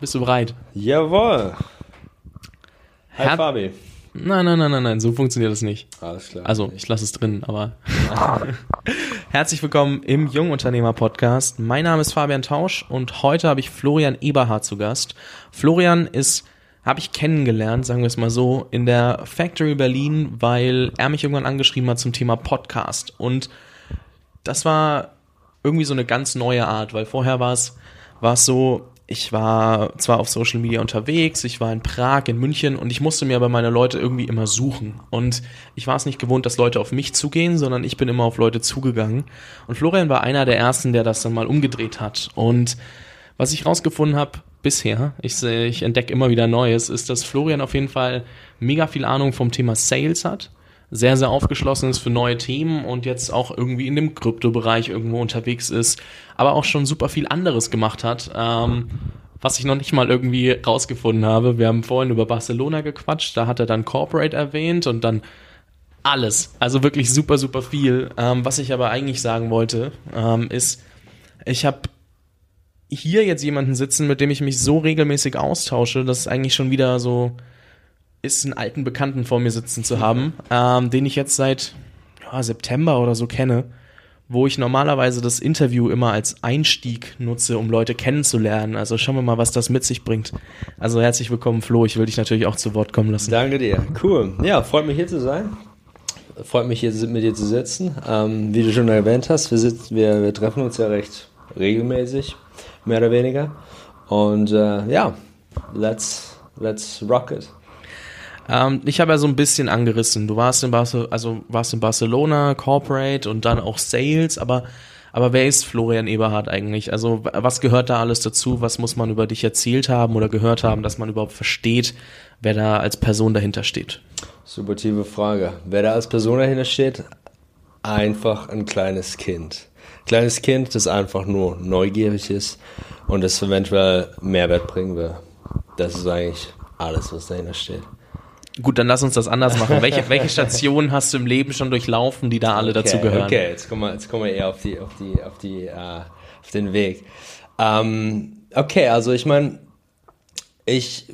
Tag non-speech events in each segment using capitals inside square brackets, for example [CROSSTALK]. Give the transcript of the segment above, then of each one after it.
Bist du bereit? Jawohl. Hi Her- Fabi. Nein, nein, nein, nein, nein, so funktioniert das nicht. Alles klar. Also, ich lasse es drin, aber. [LAUGHS] [LAUGHS] Herzlich willkommen im Jungunternehmer-Podcast. Mein Name ist Fabian Tausch und heute habe ich Florian Eberhardt zu Gast. Florian ist, habe ich kennengelernt, sagen wir es mal so, in der Factory Berlin, weil er mich irgendwann angeschrieben hat zum Thema Podcast. Und das war irgendwie so eine ganz neue Art, weil vorher war es, war es so, ich war zwar auf Social Media unterwegs, ich war in Prag, in München und ich musste mir aber meine Leute irgendwie immer suchen. Und ich war es nicht gewohnt, dass Leute auf mich zugehen, sondern ich bin immer auf Leute zugegangen. Und Florian war einer der ersten, der das dann mal umgedreht hat. Und was ich rausgefunden habe bisher, ich, ich entdecke immer wieder Neues, ist, dass Florian auf jeden Fall mega viel Ahnung vom Thema Sales hat sehr, sehr aufgeschlossen ist für neue Themen und jetzt auch irgendwie in dem Kryptobereich irgendwo unterwegs ist, aber auch schon super viel anderes gemacht hat, ähm, was ich noch nicht mal irgendwie rausgefunden habe. Wir haben vorhin über Barcelona gequatscht, da hat er dann Corporate erwähnt und dann alles, also wirklich super, super viel. Ähm, was ich aber eigentlich sagen wollte, ähm, ist, ich habe hier jetzt jemanden sitzen, mit dem ich mich so regelmäßig austausche, dass es eigentlich schon wieder so ist, einen alten Bekannten vor mir sitzen zu haben, ähm, den ich jetzt seit ja, September oder so kenne, wo ich normalerweise das Interview immer als Einstieg nutze, um Leute kennenzulernen. Also schauen wir mal, was das mit sich bringt. Also herzlich willkommen, Flo. Ich will dich natürlich auch zu Wort kommen lassen. Danke dir. Cool. Ja, freut mich hier zu sein. Freut mich hier mit dir zu sitzen. Ähm, wie du schon erwähnt hast, wir, sitzen, wir, wir treffen uns ja recht regelmäßig, mehr oder weniger. Und äh, ja, let's, let's rock it. Ähm, ich habe ja so ein bisschen angerissen. Du warst in, Barce also warst in Barcelona, Corporate und dann auch Sales, aber, aber wer ist Florian Eberhardt eigentlich? Also was gehört da alles dazu? Was muss man über dich erzählt haben oder gehört haben, dass man überhaupt versteht, wer da als Person dahinter steht? Super tiefe Frage. Wer da als Person dahinter steht, einfach ein kleines Kind. Kleines Kind, das einfach nur neugierig ist und das eventuell Mehrwert bringen will. Das ist eigentlich alles, was dahinter steht. Gut, dann lass uns das anders machen. [LAUGHS] Welche, welche Stationen hast du im Leben schon durchlaufen, die da alle dazu Okay, gehören? Okay, jetzt kommen wir, jetzt kommen wir eher auf die, auf die, auf die, äh, auf den Weg. Ähm, okay, also ich meine, ich,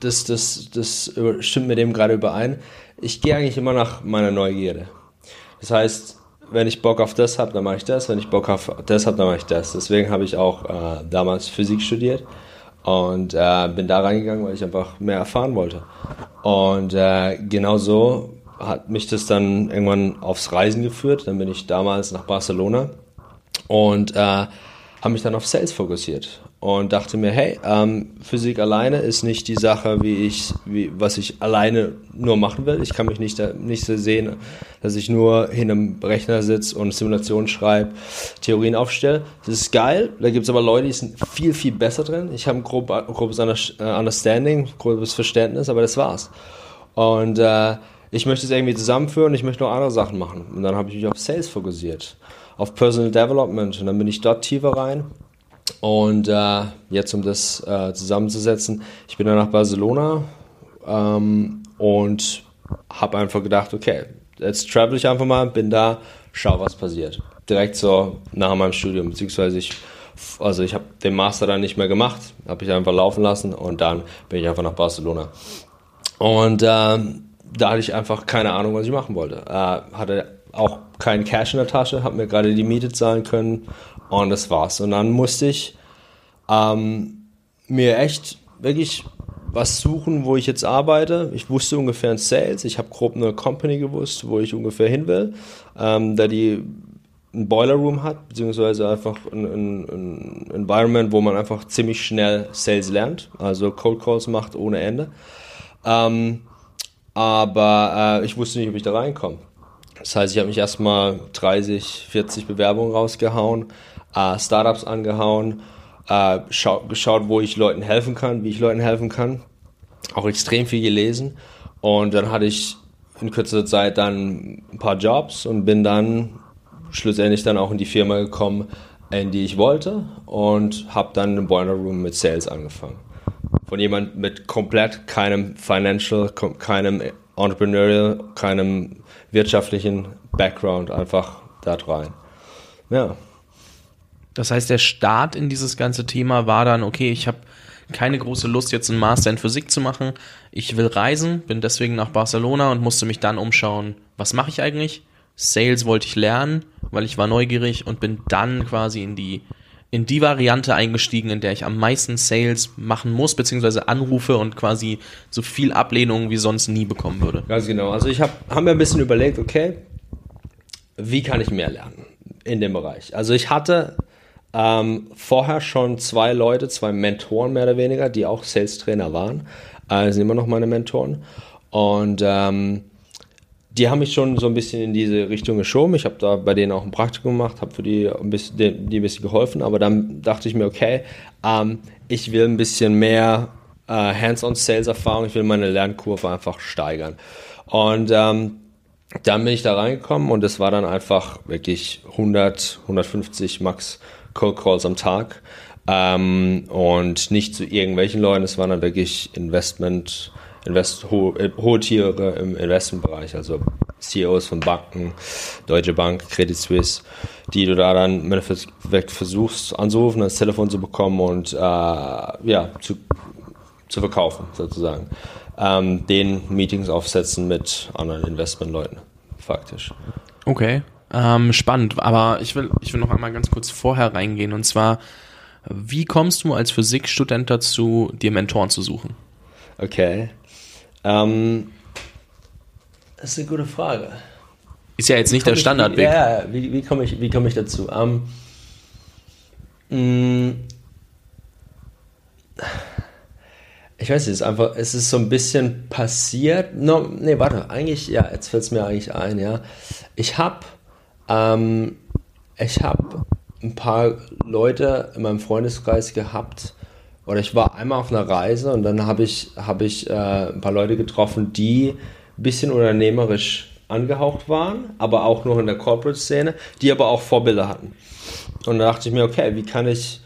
das, das, das stimmt mit dem gerade überein. Ich gehe eigentlich immer nach meiner Neugierde. Das heißt, wenn ich Bock auf das habe, dann mache ich das. Wenn ich Bock auf das habe, dann mache ich das. Deswegen habe ich auch äh, damals Physik studiert und äh, bin da reingegangen, weil ich einfach mehr erfahren wollte. Und äh, genau so hat mich das dann irgendwann aufs Reisen geführt. Dann bin ich damals nach Barcelona und äh, habe mich dann auf Sales fokussiert und dachte mir, hey, ähm, Physik alleine ist nicht die Sache, wie ich, wie, was ich alleine nur machen will. Ich kann mich nicht, nicht so sehen, dass ich nur hin am Rechner sitze und Simulationen schreibe, Theorien aufstelle. Das ist geil. Da gibt es aber Leute, die sind viel, viel besser drin. Ich habe ein grob, grobes äh, Understanding, grobes Verständnis, aber das war's. Und äh, ich möchte es irgendwie zusammenführen, ich möchte noch andere Sachen machen. Und dann habe ich mich auf Sales fokussiert, auf Personal Development. Und dann bin ich dort tiefer rein. Und äh, jetzt, um das äh, zusammenzusetzen, ich bin dann nach Barcelona ähm, und habe einfach gedacht, okay, jetzt travel ich einfach mal, bin da, schau, was passiert. Direkt so nach meinem Studium, beziehungsweise ich, also ich habe den Master dann nicht mehr gemacht, habe ich einfach laufen lassen und dann bin ich einfach nach Barcelona. Und ähm, da hatte ich einfach keine Ahnung, was ich machen wollte. Äh, hatte auch keinen Cash in der Tasche, habe mir gerade die Miete zahlen können und das war's. Und dann musste ich ähm, mir echt wirklich was suchen, wo ich jetzt arbeite. Ich wusste ungefähr in Sales, ich habe grob eine Company gewusst, wo ich ungefähr hin will, ähm, da die ein Boiler Room hat, beziehungsweise einfach ein, ein, ein Environment, wo man einfach ziemlich schnell Sales lernt, also Cold Calls macht ohne Ende. Ähm, aber äh, ich wusste nicht, ob ich da reinkomme. Das heißt, ich habe mich erstmal 30, 40 Bewerbungen rausgehauen, äh, Startups angehauen, äh, schau, geschaut, wo ich Leuten helfen kann, wie ich Leuten helfen kann. Auch extrem viel gelesen. Und dann hatte ich in kürzester Zeit dann ein paar Jobs und bin dann schlussendlich dann auch in die Firma gekommen, in die ich wollte und habe dann im Boiler Room mit Sales angefangen. Von jemand mit komplett keinem Financial, keinem Entrepreneurial, keinem wirtschaftlichen Background einfach da rein. Ja. Das heißt, der Start in dieses ganze Thema war dann, okay, ich habe keine große Lust, jetzt einen Master in Physik zu machen. Ich will reisen, bin deswegen nach Barcelona und musste mich dann umschauen, was mache ich eigentlich? Sales wollte ich lernen, weil ich war neugierig und bin dann quasi in die in die Variante eingestiegen, in der ich am meisten Sales machen muss, beziehungsweise anrufe und quasi so viel Ablehnung wie sonst nie bekommen würde. Ganz genau. Also ich habe hab mir ein bisschen überlegt, okay, wie kann ich mehr lernen in dem Bereich? Also ich hatte ähm, vorher schon zwei Leute, zwei Mentoren mehr oder weniger, die auch Sales-Trainer waren. Äh, sind immer noch meine Mentoren. Und ähm, die haben mich schon so ein bisschen in diese Richtung geschoben. Ich habe da bei denen auch ein Praktikum gemacht, habe für die ein bisschen, die ein bisschen geholfen. Aber dann dachte ich mir, okay, ähm, ich will ein bisschen mehr äh, Hands-on-Sales-Erfahrung. Ich will meine Lernkurve einfach steigern. Und ähm, dann bin ich da reingekommen und es war dann einfach wirklich 100, 150 Max Cold Calls am Tag. Ähm, und nicht zu irgendwelchen Leuten, es waren dann wirklich Investment- Invest ho äh, hohe Tiere im Investmentbereich, also CEOs von Banken, Deutsche Bank, Credit Suisse, die du da dann im Endeffekt versuchst anzurufen, das Telefon zu bekommen und äh, ja, zu, zu verkaufen sozusagen. Ähm, den Meetings aufsetzen mit anderen Investmentleuten, faktisch. Okay, ähm, spannend, aber ich will, ich will noch einmal ganz kurz vorher reingehen und zwar, wie kommst du als Physikstudent dazu, dir Mentoren zu suchen? Okay. Ähm, das ist eine gute Frage. Ist ja jetzt nicht der Standardweg. Ja, wie, wie komme ich, komm ich dazu? Ähm, mm, ich weiß nicht, es ist einfach, es ist so ein bisschen passiert. No, nee, warte, eigentlich, ja, jetzt fällt es mir eigentlich ein, ja. Ich habe ähm, ich habe ein paar Leute in meinem Freundeskreis gehabt, oder ich war einmal auf einer Reise und dann habe ich, hab ich äh, ein paar Leute getroffen, die ein bisschen unternehmerisch angehaucht waren, aber auch noch in der Corporate-Szene, die aber auch Vorbilder hatten. Und da dachte ich mir, okay, wie kann ich,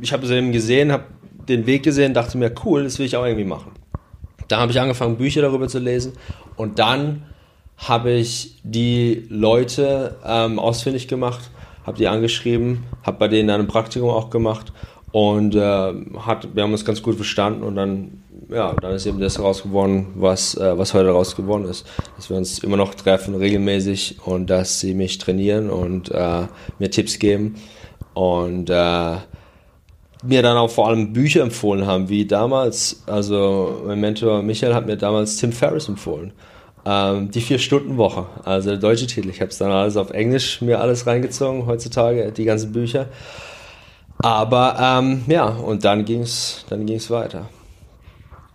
ich habe es eben gesehen, habe den Weg gesehen, dachte mir, cool, das will ich auch irgendwie machen. Da habe ich angefangen, Bücher darüber zu lesen und dann habe ich die Leute ähm, ausfindig gemacht, habe die angeschrieben, habe bei denen ein Praktikum auch gemacht und äh, hat, wir haben uns ganz gut verstanden und dann, ja, dann ist eben das rausgeworden, was, äh, was heute rausgeworden ist. Dass wir uns immer noch treffen, regelmäßig und dass sie mich trainieren und äh, mir Tipps geben und äh, mir dann auch vor allem Bücher empfohlen haben, wie damals, also mein Mentor Michael hat mir damals Tim Ferriss empfohlen. Ähm, die Vier-Stunden-Woche, also der deutsche Titel. Ich habe es dann alles auf Englisch mir alles reingezogen, heutzutage, die ganzen Bücher. Aber ähm, ja, und dann ging es dann ging's weiter.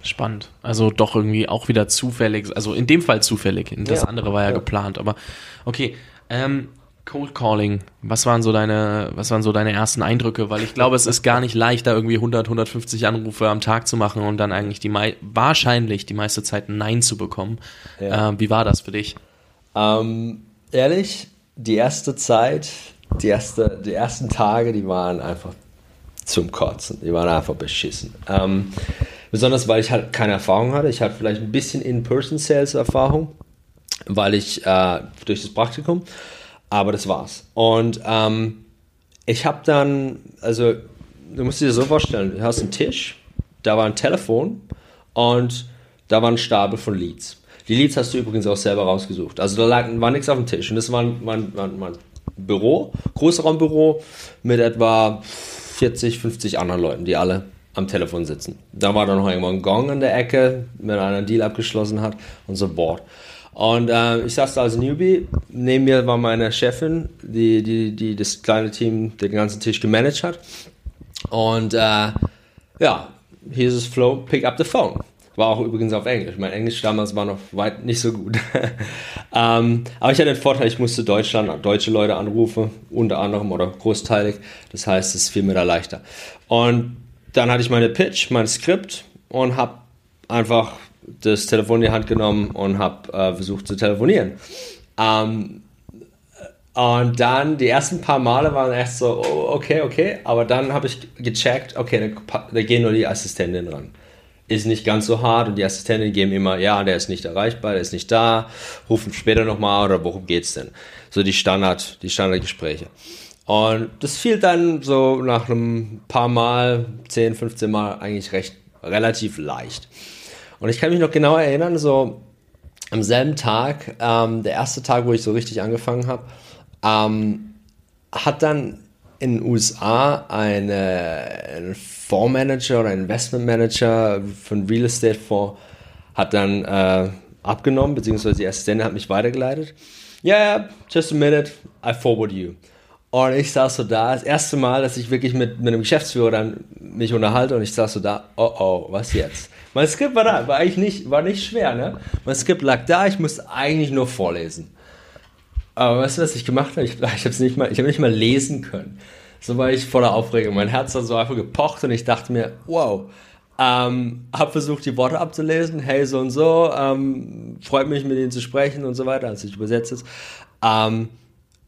Spannend. Also doch irgendwie auch wieder zufällig, also in dem Fall zufällig. Das ja, andere war ja, ja, geplant, aber okay. Ähm, Cold Calling, was waren so deine, was waren so deine ersten Eindrücke? Weil ich glaube, es ist gar nicht leicht, da irgendwie 100, 150 Anrufe am Tag zu machen und dann eigentlich die wahrscheinlich die meiste Zeit Nein zu bekommen. Ja. Ähm, wie war das für dich? Ähm, ehrlich, die erste Zeit, die, erste, die ersten Tage, die waren einfach zum Kotzen. Die waren einfach beschissen. Ähm, besonders, weil ich halt keine Erfahrung hatte. Ich hatte vielleicht ein bisschen In-Person-Sales-Erfahrung, weil ich äh, durch das Praktikum aber das war's. Und ähm, ich habe dann, also du musst dir das so vorstellen, du hast einen Tisch, da war ein Telefon und da war ein Stapel von Leads. Die Leads hast du übrigens auch selber rausgesucht. Also da lag, war nichts auf dem Tisch und das war ein, war, ein, war Büro, Großraumbüro mit etwa 40, 50 anderen Leuten, die alle am Telefon sitzen. Da war dann noch irgendwo ein Gong in der Ecke, wenn einer einen Deal abgeschlossen hat und so Board. Und äh, ich saß da als Newbie. Neben mir war meine Chefin, die, die, die das kleine Team den ganzen Tisch gemanagt hat. Und äh, ja, here's is Flow, pick up the phone. War auch übrigens auf Englisch. Mein Englisch damals war noch weit nicht so gut. [LAUGHS] ähm, aber ich hatte den Vorteil, ich musste Deutschland, deutsche Leute anrufen, unter anderem oder großteilig. Das heißt, es fiel mir da leichter. Und dann hatte ich meine Pitch, mein Skript und habe einfach das Telefon in die Hand genommen und habe äh, versucht zu telefonieren. Ähm, und dann die ersten paar Male waren echt so, oh, okay, okay, aber dann habe ich gecheckt, okay, da, da gehen nur die Assistentinnen ran. Ist nicht ganz so hart und die Assistentinnen geben immer, ja, der ist nicht erreichbar, der ist nicht da, rufen später nochmal oder worum geht's denn? So die Standard, die Standardgespräche. Und das fiel dann so nach einem paar Mal, 10, 15 Mal eigentlich recht relativ leicht. Und ich kann mich noch genau erinnern, so am selben Tag, ähm, der erste Tag, wo ich so richtig angefangen habe, ähm, hat dann in den USA eine, ein Fondsmanager oder Investmentmanager von Real Estate Fonds hat dann äh, abgenommen, beziehungsweise die Assistentin hat mich weitergeleitet. Yeah, just a minute, I forward you. Und ich saß so da, das erste Mal, dass ich wirklich mit, mit einem Geschäftsführer dann mich unterhalte und ich saß so da, oh oh, was jetzt? Mein Skript war da, war eigentlich nicht, war nicht schwer, ne? Mein Skript lag da, ich musste eigentlich nur vorlesen. Aber weißt du, was ich gemacht habe? Ich, [LAUGHS] ich habe nicht mal, habe nicht mal lesen können. So war ich voller Aufregung. Mein Herz hat so einfach gepocht und ich dachte mir, wow. Ähm, habe versucht, die Worte abzulesen. Hey, so und so. Ähm, freut mich, mit ihnen zu sprechen und so weiter, als ich übersetze es. Ähm,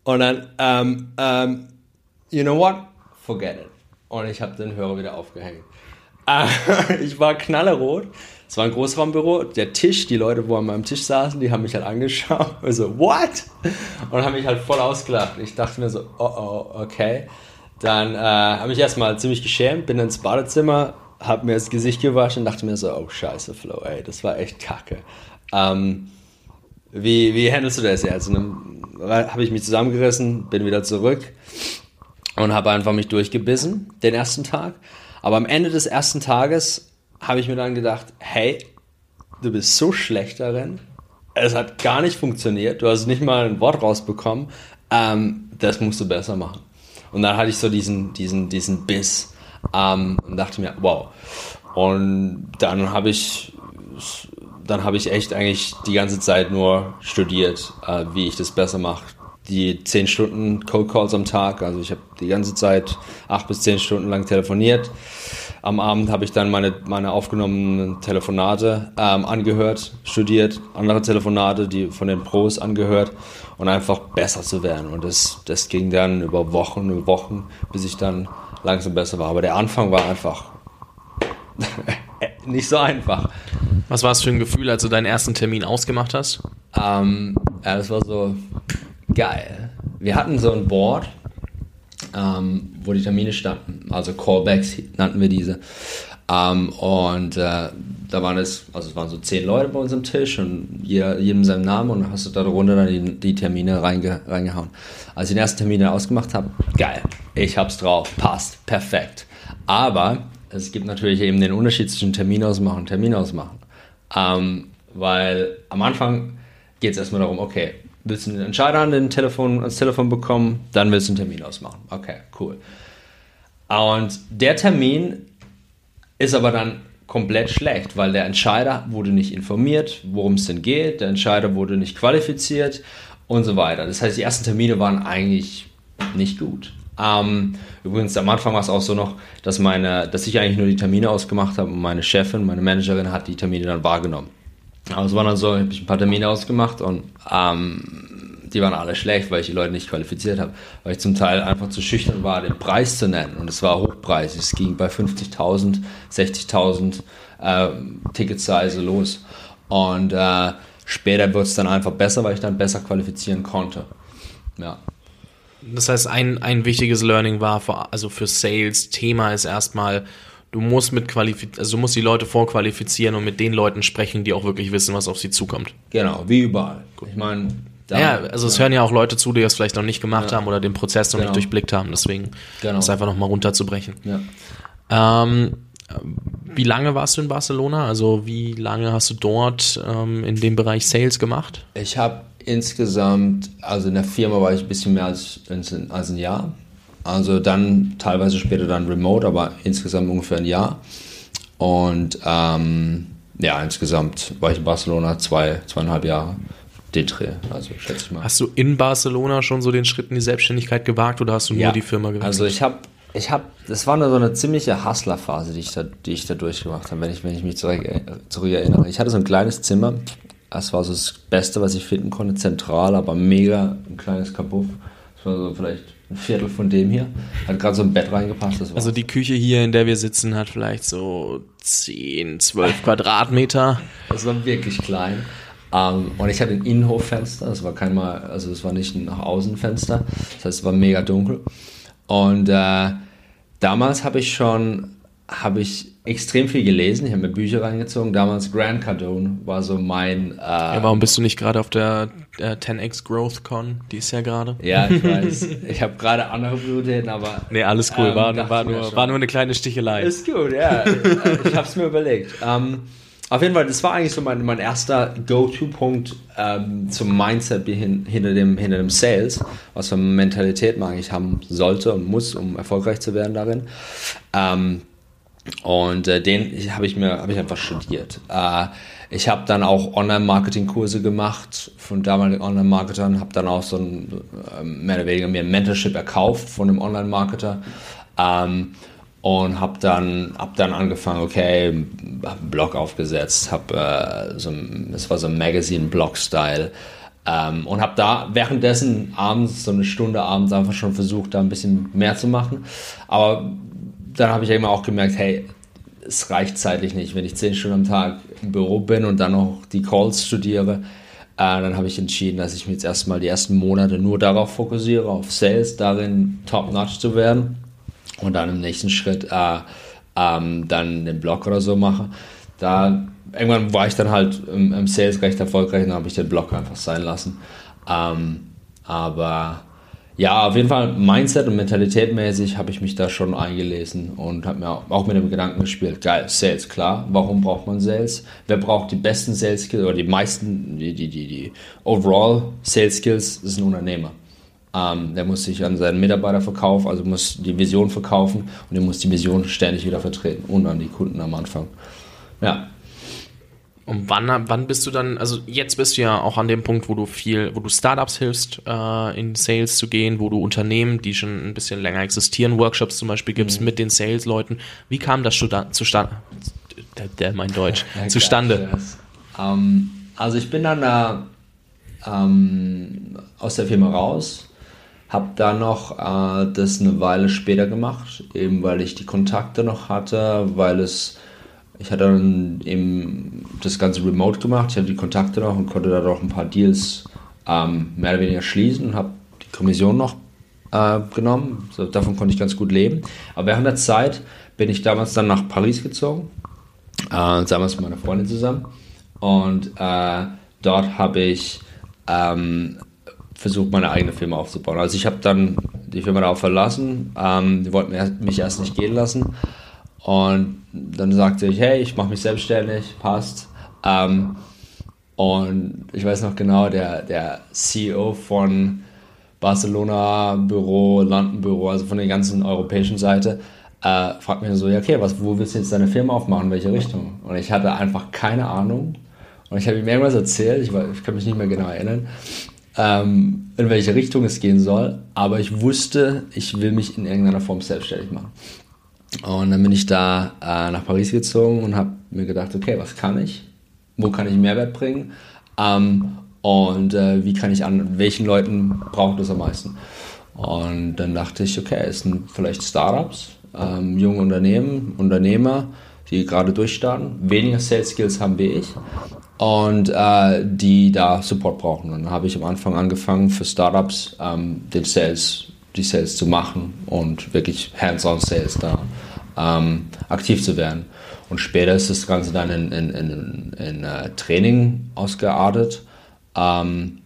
und dann, ähm, ähm, you know what? Forget it. Und ich habe den Hörer wieder aufgehängt. Äh, [LAUGHS] ich war knallerot. Es war ein Großraumbüro. Der Tisch, die Leute, wo an meinem Tisch saßen, die haben mich halt angeschaut. [LAUGHS] Also, what? Und haben mich halt voll ausgelacht. Ich dachte mir so, oh oh, okay. Dann äh, habe ich erstmal ziemlich geschämt, bin ins Badezimmer, habe mir das Gesicht gewaschen und dachte mir so, oh scheiße, Flo, ey, das war echt kacke. Ähm, wie, wie handelst du das jetzt? Dann habe ich mich zusammengerissen, bin wieder zurück und habe einfach mich durchgebissen, den ersten Tag. Aber am Ende des ersten Tages habe ich mir dann gedacht, hey, du bist so schlecht darin, es hat gar nicht funktioniert, du hast nicht mal ein Wort rausbekommen, ähm, das musst du besser machen. Und dann hatte ich so diesen, diesen, diesen Biss ähm, und dachte mir, wow. Und dann habe ich, dann habe ich echt eigentlich die ganze Zeit nur studiert, äh, wie ich das besser mache. Die zehn Stunden Cold Calls am Tag, also ich habe die ganze Zeit acht bis zehn Stunden lang telefoniert am Abend habe ich dann meine, meine aufgenommenen Telefonate ähm, angehört, studiert, andere Telefonate, die von den Pros angehört und einfach besser zu werden. Und das, das ging dann über Wochen und Wochen, bis ich dann langsam besser war. Aber der Anfang war einfach [LAUGHS] [LAUGHS] nicht so einfach. Was war es für ein Gefühl, als du deinen ersten Termin ausgemacht hast? Ähm, ja, das war so geil. Wir hatten so ein Board ähm, wo die Termine standen. Also Callbacks nannten wir diese. Ähm, und äh, da waren es, also es waren so zehn Leute bei uns am Tisch und jeder, jedem seinen Namen und hast du da darunter dann die, die Termine reinge, reingehauen. Als ich den ersten Termin ausgemacht habe, geil, ich hab's drauf, passt, perfekt. Aber es gibt natürlich eben den Unterschied zwischen Termin ausmachen und Termin ausmachen. Ähm, weil am Anfang geht es erstmal darum, okay, willst du einen Entscheider an den Telefon, ans Telefon bekommen, dann willst du einen Termin ausmachen. Okay, cool. Und der Termin ist aber dann komplett schlecht, weil der Entscheider wurde nicht informiert, worum es denn geht, der Entscheider wurde nicht qualifiziert und so weiter. Das heißt, die ersten Termine waren eigentlich nicht gut. Ähm, übrigens, am Anfang war es auch so noch, dass, meine, dass ich eigentlich nur die Termine ausgemacht habe und meine Chefin, meine Managerin hat die Termine dann wahrgenommen. Aber es war dann so, habe ich ein paar Termine ausgemacht und ähm, die waren alle schlecht, weil ich die Leute nicht qualifiziert habe. Weil ich zum Teil einfach zu schüchtern war, den Preis zu nennen. Und es war hochpreisig. Es ging bei 50.000, 60.000 äh, Ticketsize los. Und äh, später wird es dann einfach besser, weil ich dann besser qualifizieren konnte. Ja. Das heißt, ein, ein wichtiges Learning war, für, also für Sales, Thema ist erstmal, du musst mit qualifiz also du musst die Leute vorqualifizieren und mit den Leuten sprechen, die auch wirklich wissen, was auf sie zukommt. Genau, wie überall. Gut. Ich meine, ja, also es hören ja auch Leute zu, die das vielleicht noch nicht gemacht ja. haben oder den Prozess noch genau. nicht durchblickt haben. Deswegen genau. das einfach nochmal runterzubrechen. Ja. Ähm, wie lange warst du in Barcelona? Also wie lange hast du dort ähm, in dem Bereich Sales gemacht? Ich habe insgesamt, also in der Firma war ich ein bisschen mehr als, als ein Jahr. Also dann teilweise später dann remote, aber insgesamt ungefähr ein Jahr. Und ähm, ja, insgesamt war ich in Barcelona zwei, zweieinhalb Jahre. Den Dreh, also schätze ich mal. Hast du in Barcelona schon so den Schritt in die Selbstständigkeit gewagt oder hast du ja, nur die Firma gewechselt? Also ich habe, ich habe, das war so eine ziemliche Hustler-Phase, die ich da, die ich da durchgemacht habe, wenn ich, wenn ich mich zurück, zurück erinnere. Ich hatte so ein kleines Zimmer, das war so das Beste, was ich finden konnte, zentral, aber mega ein kleines Kabuff. Das war so vielleicht ein Viertel von dem hier. Hat gerade so ein Bett reingepasst. also die Küche hier, in der wir sitzen, hat vielleicht so 10, 12 Quadratmeter. Das war wirklich klein. Ähm, und ich hatte ein Innenhoffenster, das war kein mal, also es war nicht ein nach außen Fenster, das heißt, es war mega dunkel. Und äh, damals habe ich schon, habe ich extrem viel gelesen. Ich habe mir Bücher reingezogen. Damals Grant Cardone war so mein. Äh, ja, warum bist du nicht gerade auf der äh, 10x Growth Con? Die ist ja gerade. Ja, ich [LAUGHS] weiß. ich habe gerade andere Prioritäten, aber. Nee, alles cool. Ähm, war, war, nur, war nur eine kleine Stichelei. Ist gut, ja. ich habe es mir überlegt. Ähm, auf jeden Fall, das war eigentlich so mein, mein erster Go-To-Punkt ähm, zum Mindset hin, hinter, dem, hinter dem Sales, was für Mentalität man eigentlich haben sollte und muss, um erfolgreich zu werden darin. Ähm, und äh, den habe ich mir habe ich einfach studiert. Äh, ich habe dann auch Online-Marketing-Kurse gemacht von damaligen Online-Marketern, habe dann auch so ein äh, mehr oder weniger mir ein Mentorship erkauft von einem Online-Marketer ähm, und habe dann hab dann angefangen, okay, hab einen Blog aufgesetzt, habe äh, so das war so ein Magazine-Blog-Style ähm, und habe da währenddessen abends so eine Stunde abends einfach schon versucht, da ein bisschen mehr zu machen, aber dann habe ich immer auch gemerkt, hey, es reicht zeitlich nicht. Wenn ich zehn Stunden am Tag im Büro bin und dann noch die Calls studiere, äh, dann habe ich entschieden, dass ich mich jetzt erstmal die ersten Monate nur darauf fokussiere, auf Sales, darin top-notch zu werden und dann im nächsten Schritt äh, ähm, dann den Blog oder so mache. Da irgendwann war ich dann halt im, im Sales recht erfolgreich und dann habe ich den Blog einfach sein lassen. Ähm, aber ja, auf jeden Fall Mindset und Mentalität mäßig habe ich mich da schon eingelesen und habe mir auch mit dem Gedanken gespielt, geil, Sales, klar, warum braucht man Sales? Wer braucht die besten Sales Skills oder die meisten, die, die, die, die Overall Sales Skills, ist ein Unternehmer. Ähm, der muss sich an seinen Mitarbeiter verkaufen, also muss die Vision verkaufen und er muss die Vision ständig wieder vertreten und an die Kunden am Anfang. Ja, und wann, wann bist du dann, also jetzt bist du ja auch an dem Punkt, wo du viel, wo du Startups hilfst, äh, in Sales zu gehen, wo du Unternehmen, die schon ein bisschen länger existieren, Workshops zum Beispiel gibst mhm. mit den Sales-Leuten. Wie kam das zustande? Der, mein Deutsch, [LAUGHS] ja, zustande? Um, also ich bin dann da ähm, aus der Firma raus, habe dann noch äh, das eine Weile später gemacht, eben weil ich die Kontakte noch hatte, weil es ich hatte dann eben das Ganze remote gemacht, ich hatte die Kontakte noch und konnte dann auch ein paar Deals ähm, mehr oder weniger schließen und habe die Kommission noch äh, genommen. So, davon konnte ich ganz gut leben. Aber während der Zeit bin ich damals dann nach Paris gezogen, äh, damals mit meiner Freundin zusammen. Und äh, dort habe ich ähm, versucht, meine eigene Firma aufzubauen. Also ich habe dann die Firma da auch verlassen. Ähm, die wollten mich erst nicht gehen lassen. Und dann sagte ich, hey, ich mache mich selbstständig, passt. Ähm, und ich weiß noch genau, der, der CEO von Barcelona Büro, London Büro, also von der ganzen europäischen Seite, äh, fragt mich so, ja okay, was, wo willst du jetzt deine Firma aufmachen, in welche Richtung? Und ich hatte einfach keine Ahnung. Und ich habe ihm irgendwas erzählt, ich, ich kann mich nicht mehr genau erinnern, ähm, in welche Richtung es gehen soll. Aber ich wusste, ich will mich in irgendeiner Form selbstständig machen. Und dann bin ich da äh, nach Paris gezogen und habe mir gedacht, okay, was kann ich? Wo kann ich Mehrwert bringen? Ähm, und äh, wie kann ich an welchen Leuten braucht das am meisten? Und dann dachte ich, okay, es sind vielleicht Startups, ähm, junge Unternehmen, Unternehmer, die gerade durchstarten, weniger Sales Skills haben wie ich und äh, die da Support brauchen. Und dann habe ich am Anfang angefangen für Startups ähm, den Sales die Sales zu machen und wirklich hands-on Sales da ähm, aktiv zu werden. Und später ist das Ganze dann in, in, in, in uh, Training ausgeartet. Ähm,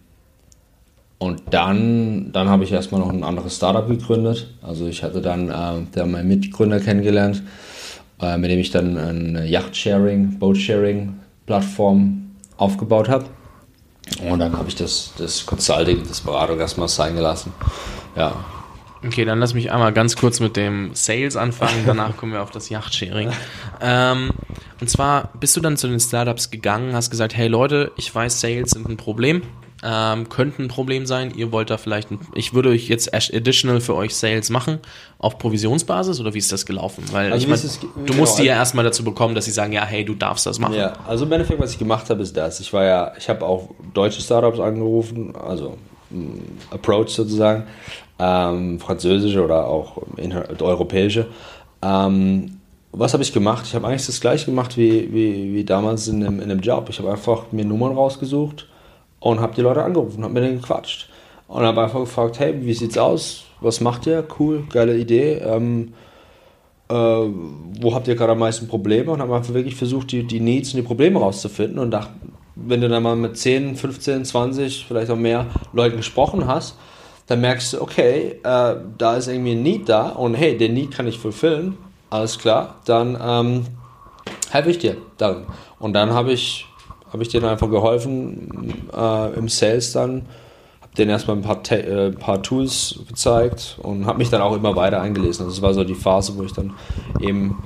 und dann, dann habe ich erstmal noch ein anderes Startup gegründet. Also ich hatte dann äh, meinen Mitgründer kennengelernt, äh, mit dem ich dann eine Yacht-Sharing, Boat-Sharing-Plattform aufgebaut habe. Und dann habe ich das, das Consulting, das Beratung erstmal sein gelassen. Ja, Okay, dann lass mich einmal ganz kurz mit dem Sales anfangen, danach kommen wir auf das Yachtsharing. Ähm, und zwar bist du dann zu den Startups gegangen, hast gesagt, hey Leute, ich weiß, Sales sind ein Problem, ähm, könnten ein Problem sein, ihr wollt da vielleicht, ein, ich würde euch jetzt additional für euch Sales machen, auf Provisionsbasis oder wie ist das gelaufen? Weil also ich meine, du genau, musst die ja erstmal dazu bekommen, dass sie sagen, ja, hey, du darfst das machen. Ja, also im Endeffekt, was ich gemacht habe, ist das. Ich war ja, ich habe auch deutsche Startups angerufen, also Approach sozusagen, ähm, französische oder auch europäische. Ähm, was habe ich gemacht? Ich habe eigentlich das gleiche gemacht wie, wie, wie damals in einem, in einem Job. Ich habe einfach mir Nummern rausgesucht und habe die Leute angerufen, habe mit denen gequatscht. Und habe einfach gefragt, hey, wie sieht's aus? Was macht ihr? Cool, geile Idee. Ähm, äh, wo habt ihr gerade am meisten Probleme? Und habe einfach wirklich versucht, die, die Needs und die Probleme rauszufinden und dachte, wenn du dann mal mit 10, 15, 20, vielleicht auch mehr Leuten gesprochen hast, dann merkst du, okay, äh, da ist irgendwie ein Need da und hey, den Need kann ich fulfillen, alles klar, dann ähm, helfe ich dir dann. Und dann habe ich, hab ich dir dann einfach geholfen äh, im Sales dann, habe denen erstmal ein paar, äh, paar Tools gezeigt und habe mich dann auch immer weiter eingelesen. Also das war so die Phase, wo ich dann eben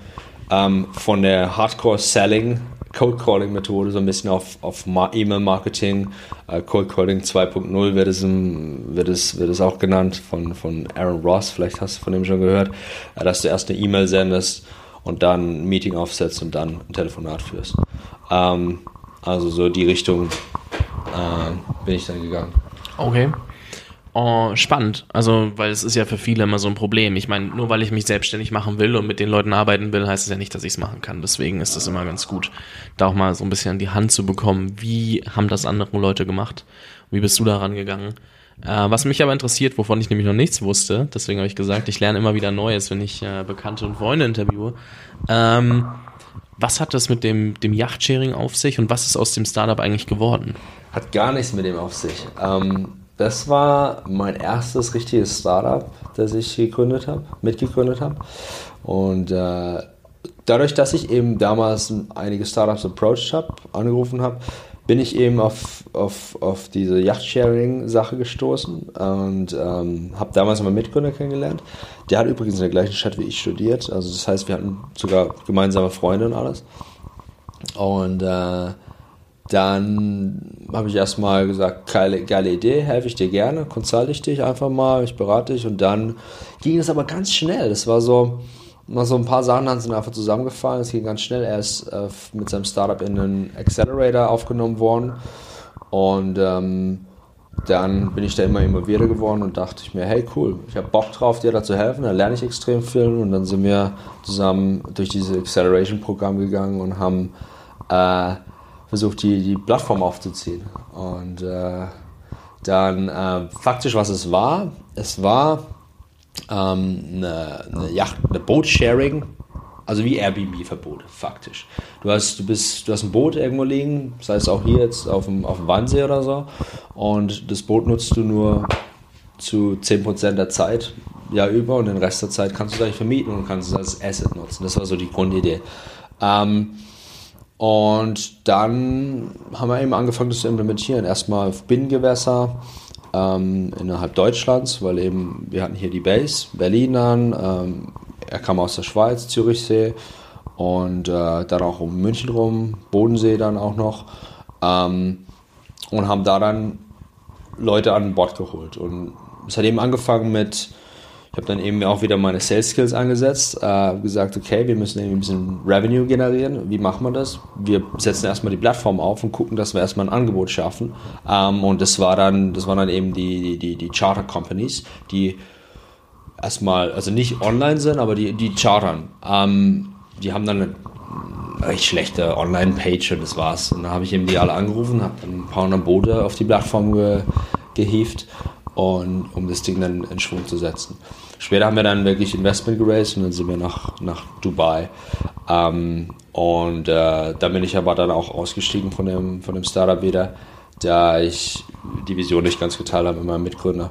ähm, von der Hardcore-Selling Cold Calling Methode, so ein bisschen auf, auf E-Mail-Marketing. Uh, Cold Calling 2.0 wird es, wird, es, wird es auch genannt von, von Aaron Ross, vielleicht hast du von dem schon gehört, uh, dass du erst eine E-Mail sendest und dann ein Meeting aufsetzt und dann ein Telefonat führst. Ähm, also so die Richtung uh, bin ich dann gegangen. Okay. Oh, spannend. Also, weil es ist ja für viele immer so ein Problem. Ich meine, nur weil ich mich selbstständig machen will und mit den Leuten arbeiten will, heißt es ja nicht, dass ich es machen kann. Deswegen ist es immer ganz gut, da auch mal so ein bisschen die Hand zu bekommen. Wie haben das andere Leute gemacht? Wie bist du daran gegangen? Äh, was mich aber interessiert, wovon ich nämlich noch nichts wusste, deswegen habe ich gesagt, ich lerne immer wieder Neues, wenn ich äh, Bekannte und Freunde interviewe. Ähm, was hat das mit dem, dem Yachtsharing auf sich und was ist aus dem Startup eigentlich geworden? Hat gar nichts mit dem auf sich. Ähm das war mein erstes richtiges Startup, das ich gegründet habe, mitgegründet habe. Und äh, dadurch, dass ich eben damals einige Startups approached habe, angerufen habe, bin ich eben auf, auf, auf diese Yacht-Sharing-Sache gestoßen und ähm, habe damals meinen Mitgründer kennengelernt. Der hat übrigens in der gleichen Stadt wie ich studiert. Also das heißt, wir hatten sogar gemeinsame Freunde und alles. Und äh, dann habe ich erstmal gesagt, geile, geile Idee, helfe ich dir gerne, konsulte ich dich einfach mal, ich berate dich. Und dann ging es aber ganz schnell. Das war so, mal so ein paar Sachen sind einfach zusammengefallen, es ging ganz schnell. Er ist äh, mit seinem Startup in einen Accelerator aufgenommen worden. Und ähm, dann bin ich da immer involvierter geworden und dachte ich mir, hey cool, ich habe Bock drauf, dir da zu helfen, da lerne ich extrem viel. Und dann sind wir zusammen durch dieses Acceleration-Programm gegangen und haben äh, versucht, die, die Plattform aufzuziehen. Und äh, dann äh, faktisch, was es war, es war ähm, eine, eine, Yacht, eine Boot-Sharing, also wie Airbnb-Verbote, faktisch. Du hast, du, bist, du hast ein Boot irgendwo liegen, sei es auch hier jetzt auf dem, auf dem Wannsee oder so, und das Boot nutzt du nur zu 10% der Zeit ja über und den Rest der Zeit kannst du gleich vermieten und kannst es als Asset nutzen. Das war so die Grundidee. Ähm, und dann haben wir eben angefangen, das zu implementieren. Erstmal auf Binnengewässer ähm, innerhalb Deutschlands, weil eben wir hatten hier die Base, Berlin dann. Ähm, er kam aus der Schweiz, Zürichsee und äh, dann auch um München rum, Bodensee dann auch noch. Ähm, und haben da dann Leute an Bord geholt. Und es hat eben angefangen mit habe dann eben auch wieder meine Sales Skills angesetzt, äh, gesagt, okay, wir müssen irgendwie ein bisschen Revenue generieren. Wie machen wir das? Wir setzen erstmal die Plattform auf und gucken, dass wir erstmal ein Angebot schaffen. Ähm, und das war dann, das waren dann eben die, die, die Charter Companies, die erstmal, also nicht online sind, aber die, die chartern. Ähm, die haben dann eine recht schlechte Online-Page und das war's. Und dann habe ich eben die alle angerufen, habe dann ein paar hundert Boote auf die Plattform ge gehievt und um das Ding dann in Schwung zu setzen. Später haben wir dann wirklich Investment geraced und dann sind wir nach, nach Dubai. Ähm, und äh, da bin ich aber dann auch ausgestiegen von dem, von dem Startup wieder, da ich die Vision nicht ganz geteilt habe mit meinem Mitgründer.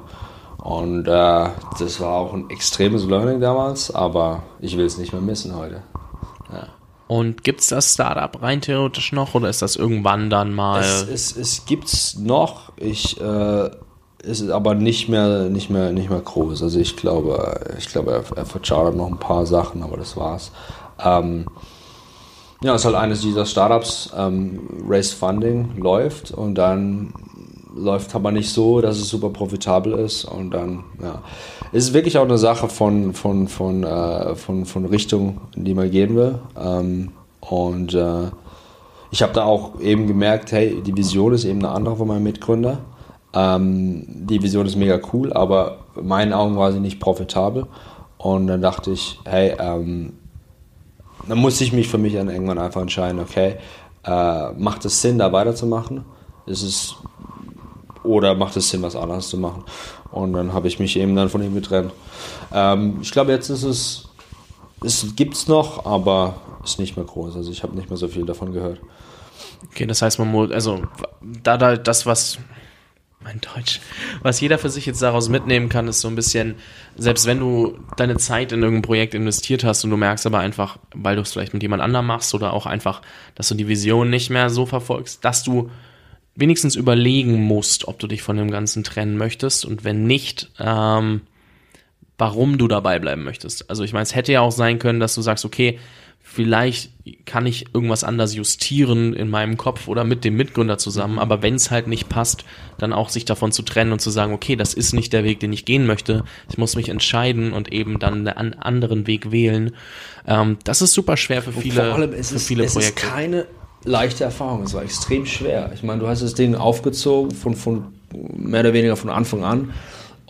Und äh, das war auch ein extremes Learning damals, aber ich will es nicht mehr missen heute. Ja. Und gibt es das Startup rein theoretisch noch oder ist das irgendwann dann mal? Es, es, es gibt es noch. Ich äh, ist aber nicht mehr, nicht mehr, nicht mehr groß. Also ich glaube, ich glaube, er, er verchartert noch ein paar Sachen, aber das war's. Ähm, ja, es ist halt eines dieser Startups, ähm, Race Funding läuft und dann läuft aber nicht so, dass es super profitabel ist und dann, ja. Es ist wirklich auch eine Sache von, von, von, äh, von, von Richtung, in die man gehen will. Ähm, und äh, ich habe da auch eben gemerkt, hey, die Vision ist eben eine andere von meinem Mitgründer. Ähm, die Vision ist mega cool, aber in meinen Augen war sie nicht profitabel. Und dann dachte ich, hey, ähm, dann musste ich mich für mich dann irgendwann einfach entscheiden, okay, äh, macht es Sinn, da weiterzumachen? Ist es oder macht es Sinn, was anderes zu machen? Und dann habe ich mich eben dann von ihm getrennt. Ähm, ich glaube, jetzt ist es, es gibt es noch, aber ist nicht mehr groß. Also ich habe nicht mehr so viel davon gehört. Okay, das heißt, man muss, also da, da das, was mein Deutsch, was jeder für sich jetzt daraus mitnehmen kann, ist so ein bisschen, selbst wenn du deine Zeit in irgendein Projekt investiert hast und du merkst aber einfach, weil du es vielleicht mit jemand anderem machst oder auch einfach, dass du die Vision nicht mehr so verfolgst, dass du wenigstens überlegen musst, ob du dich von dem Ganzen trennen möchtest. Und wenn nicht, ähm, warum du dabei bleiben möchtest. Also ich meine, es hätte ja auch sein können, dass du sagst, okay, vielleicht kann ich irgendwas anders justieren in meinem Kopf oder mit dem Mitgründer zusammen, aber wenn es halt nicht passt, dann auch sich davon zu trennen und zu sagen, okay, das ist nicht der Weg, den ich gehen möchte, ich muss mich entscheiden und eben dann einen anderen Weg wählen. Ähm, das ist super schwer für viele, und vor allem ist für es, viele es Projekte. Ist keine leichte Erfahrung, es war extrem schwer. Ich meine, du hast das Ding aufgezogen von, von mehr oder weniger von Anfang an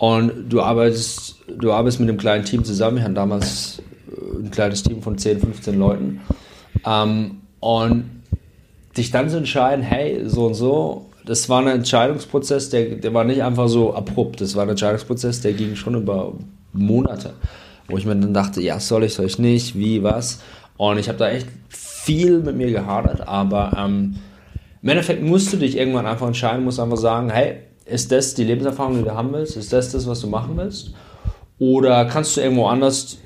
und du arbeitest, du arbeitest mit einem kleinen Team zusammen. Wir hatten damals ein kleines Team von 10, 15 Leuten. Ähm, und dich dann zu entscheiden, hey, so und so, das war ein Entscheidungsprozess, der, der war nicht einfach so abrupt. Das war ein Entscheidungsprozess, der ging schon über Monate, wo ich mir dann dachte, ja, soll ich, soll ich nicht, wie, was. Und ich habe da echt viel mit mir gehadert, aber ähm, im Endeffekt musst du dich irgendwann einfach entscheiden, musst einfach sagen, hey, ist das die Lebenserfahrung, die du haben willst? Ist das das, was du machen willst? Oder kannst du irgendwo anders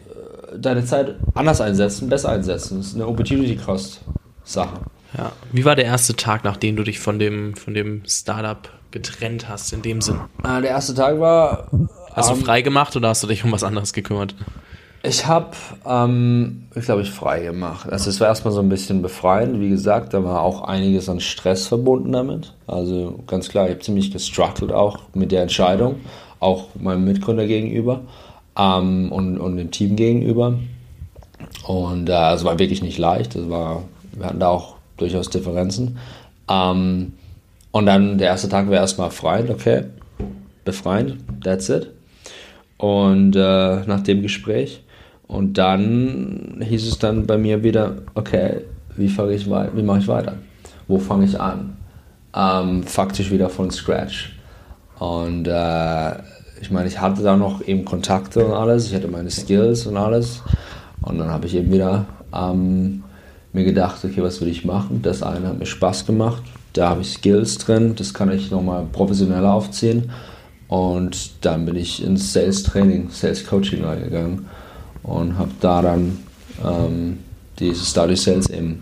deine Zeit anders einsetzen, besser einsetzen. Das ist eine Opportunity Cost Sache. Ja. Wie war der erste Tag, nachdem du dich von dem, von dem Startup getrennt hast, in dem Sinn? Äh, der erste Tag war. Hast ähm, du frei gemacht oder hast du dich um was anderes gekümmert? Ich habe, ähm, ich glaube, ich frei gemacht. Also es war erstmal so ein bisschen befreiend. Wie gesagt, da war auch einiges an Stress verbunden damit. Also ganz klar, ich habe ziemlich gestruggelt auch mit der Entscheidung, auch meinem Mitgründer gegenüber ähm, und, und dem Team gegenüber. Und äh, es war wirklich nicht leicht. Es war, wir hatten da auch durchaus Differenzen. Ähm, und dann der erste Tag war erstmal frei, okay, befreiend, that's it. Und äh, nach dem Gespräch. Und dann hieß es dann bei mir wieder, okay, wie fange ich wie mache ich weiter? Wo fange ich an? Ähm, faktisch wieder von Scratch. Und äh, ich meine, ich hatte da noch eben Kontakte und alles, ich hatte meine Skills und alles. Und dann habe ich eben wieder ähm, mir gedacht, okay, was will ich machen? Das eine hat mir Spaß gemacht, da habe ich Skills drin, das kann ich nochmal professioneller aufziehen. Und dann bin ich ins Sales Training, Sales Coaching reingegangen und habe da dann ähm, diese Study Sales eben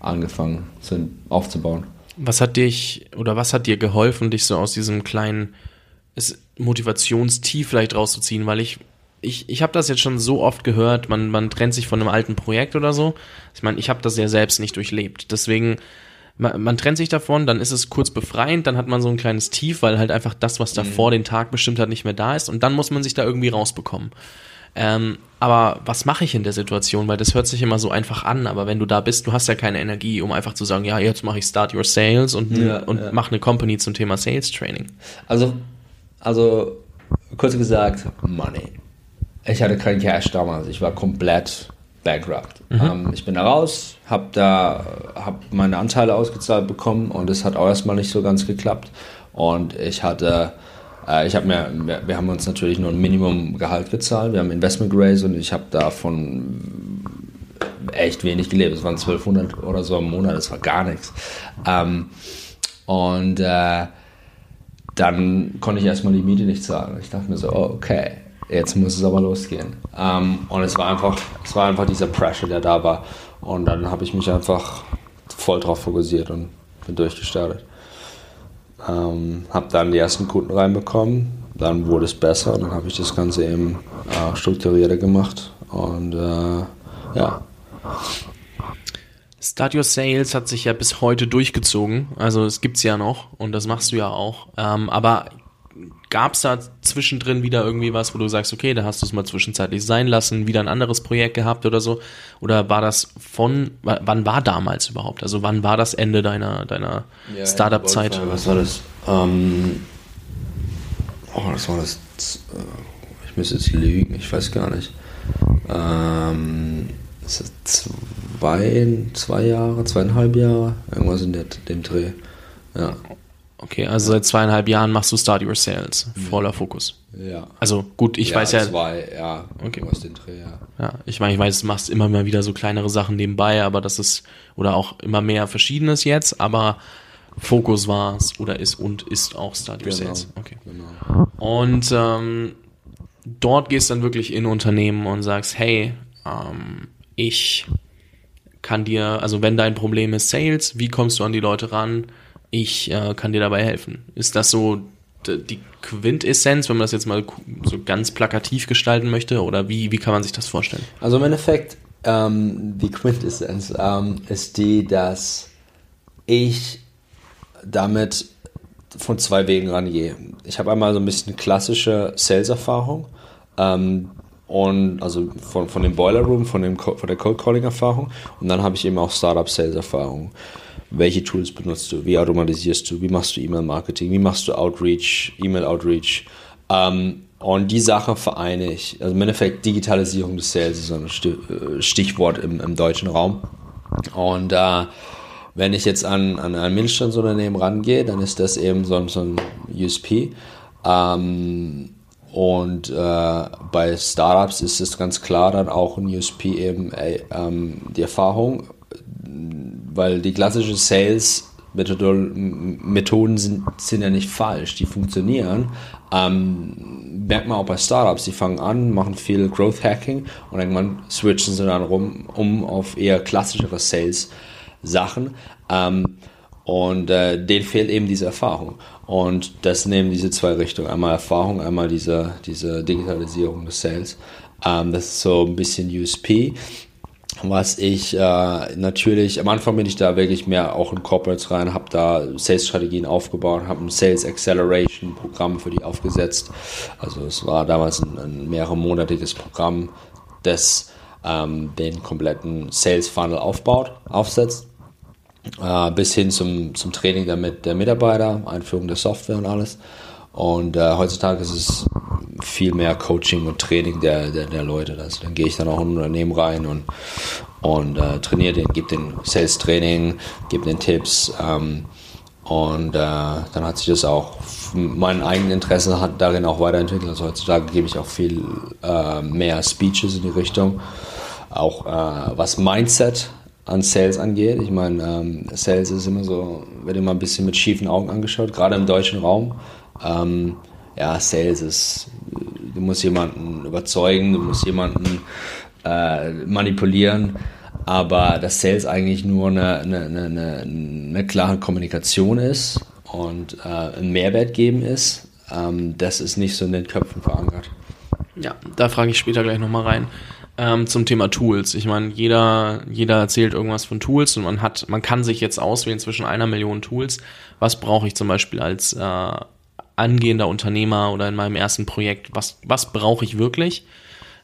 angefangen zu, aufzubauen. Was hat dich oder was hat dir geholfen, dich so aus diesem kleinen Motivationstief vielleicht rauszuziehen? Weil ich ich, ich habe das jetzt schon so oft gehört, man, man trennt sich von einem alten Projekt oder so. Ich meine, ich habe das ja selbst nicht durchlebt. Deswegen, man, man, trennt sich davon, dann ist es kurz befreiend, dann hat man so ein kleines Tief, weil halt einfach das, was davor mhm. den Tag bestimmt hat, nicht mehr da ist und dann muss man sich da irgendwie rausbekommen. Ähm, aber was mache ich in der Situation? Weil das hört sich immer so einfach an, aber wenn du da bist, du hast ja keine Energie, um einfach zu sagen, ja, jetzt mache ich Start Your Sales und, ja, und ja. mache eine Company zum Thema Sales Training. Also, also kurz gesagt, Money. Ich hatte kein Cash damals, ich war komplett bankrupt. Mhm. Ähm, ich bin da raus, habe da hab meine Anteile ausgezahlt bekommen und es hat auch erstmal nicht so ganz geklappt. Und ich hatte ich habe mir, wir, haben uns natürlich nur ein Minimumgehalt gezahlt. Wir haben Investment Raise und ich habe davon echt wenig gelebt. Es waren 1200 oder so im Monat, das war gar nichts. Ähm, und äh, dann konnte ich erstmal die Miete nicht zahlen. Ich dachte mir so, oh, okay, jetzt muss es aber losgehen. Ähm, und es war einfach, es war einfach dieser Pressure, der da war. Und dann habe ich mich einfach voll drauf fokussiert und bin durchgestartet. Ähm, habe dann die ersten Kunden reinbekommen, dann wurde es besser. Und dann habe ich das Ganze eben äh, strukturierter gemacht. Und äh, ja. Start Your Sales hat sich ja bis heute durchgezogen, also es gibt es ja noch. Und das machst du ja auch, ähm, aber Gab es da zwischendrin wieder irgendwie was, wo du sagst, okay, da hast du es mal zwischenzeitlich sein lassen, wieder ein anderes Projekt gehabt oder so? Oder war das von, wann war damals überhaupt? Also wann war das Ende deiner, deiner ja, Startup-Zeit? Was war das? Ähm, oh, das war das, äh, ich müsste jetzt lügen, ich weiß gar nicht. Ähm, ist das zwei, zwei Jahre, zweieinhalb Jahre, irgendwas in der, dem Dreh. Ja. Okay, also seit zweieinhalb Jahren machst du Start Your Sales, voller Fokus. Ja. Also gut, ich weiß ja, Zwei, ja, Okay. irgendwas den Dreh, ja. ja, ich meine, ich weiß, du machst immer mal wieder so kleinere Sachen nebenbei, aber das ist, oder auch immer mehr Verschiedenes jetzt, aber Fokus war es oder ist und ist auch Start Your Genau. Sales. Okay. Genau. Und ähm, dort gehst dann wirklich in Unternehmen und sagst, hey, ähm, ich kann dir, also wenn dein Problem ist Sales, wie kommst du an die Leute ran? Ich äh, kann dir dabei helfen. Ist das so die Quintessenz, wenn man das jetzt mal so ganz plakativ gestalten möchte? Oder wie, wie kann man sich das vorstellen? Also im Endeffekt, ähm, die Quintessenz ähm, ist die, dass ich damit von zwei Wegen rangehe. Ich habe einmal so ein bisschen klassische Sales-Erfahrung ähm, und also von, von dem Boiler Room, von, dem, von der Cold Calling Erfahrung und dann habe ich eben auch Startup Sales Erfahrung. Welche Tools benutzt du? Wie automatisierst du? Wie machst du E-Mail-Marketing? Wie machst du Outreach, E-Mail-Outreach? Ähm, und die Sache vereine ich. Also im Endeffekt Digitalisierung des Sales ist so ein äh, Stichwort im, im deutschen Raum. Und äh, wenn ich jetzt an, an ein Mittelstandsunternehmen rangehe, dann ist das eben so, ein- so ein USP. Ähm, und äh, bei Startups ist es ganz klar dann auch ein USP eben ey, ähm, die Erfahrung, weil die klassischen Sales-Methoden sind, sind ja nicht falsch, die funktionieren. Ähm, merkt man auch bei Startups, die fangen an, machen viel Growth Hacking und irgendwann switchen sie dann rum um auf eher klassischere Sales-Sachen. Ähm, und äh, denen fehlt eben diese Erfahrung. Und das nehmen diese zwei Richtungen. Einmal Erfahrung, einmal diese, diese Digitalisierung des Sales. Ähm, das ist so ein bisschen USP. Was ich äh, natürlich, am Anfang bin ich da wirklich mehr auch in Corporates rein, habe da Sales-Strategien aufgebaut, habe ein Sales Acceleration Programm für die aufgesetzt. Also es war damals ein, ein mehrere Programm, das ähm, den kompletten Sales Funnel aufbaut, aufsetzt äh, bis hin zum, zum Training der, der Mitarbeiter, Einführung der Software und alles. Und äh, heutzutage ist es viel mehr Coaching und Training der, der, der Leute. Also dann gehe ich dann auch in ein Unternehmen rein und, und äh, trainiere den, gebe den Sales-Training, gebe den Tipps. Ähm, und äh, dann hat sich das auch, mein eigenes Interesse hat darin auch weiterentwickelt. Also heutzutage gebe ich auch viel äh, mehr Speeches in die Richtung. Auch äh, was Mindset an Sales angeht. Ich meine, ähm, Sales ist immer so, wird immer ein bisschen mit schiefen Augen angeschaut, gerade im deutschen Raum. Ähm, ja, Sales ist, du musst jemanden überzeugen, du musst jemanden äh, manipulieren, aber dass Sales eigentlich nur eine, eine, eine, eine, klare Kommunikation ist und äh, einen Mehrwert geben ist, ähm, das ist nicht so in den Köpfen verankert. Ja, da frage ich später gleich nochmal rein. Ähm, zum Thema Tools. Ich meine, jeder, jeder erzählt irgendwas von Tools und man hat, man kann sich jetzt auswählen zwischen einer Million Tools. Was brauche ich zum Beispiel als äh, angehender Unternehmer oder in meinem ersten Projekt? Was, was brauche ich wirklich?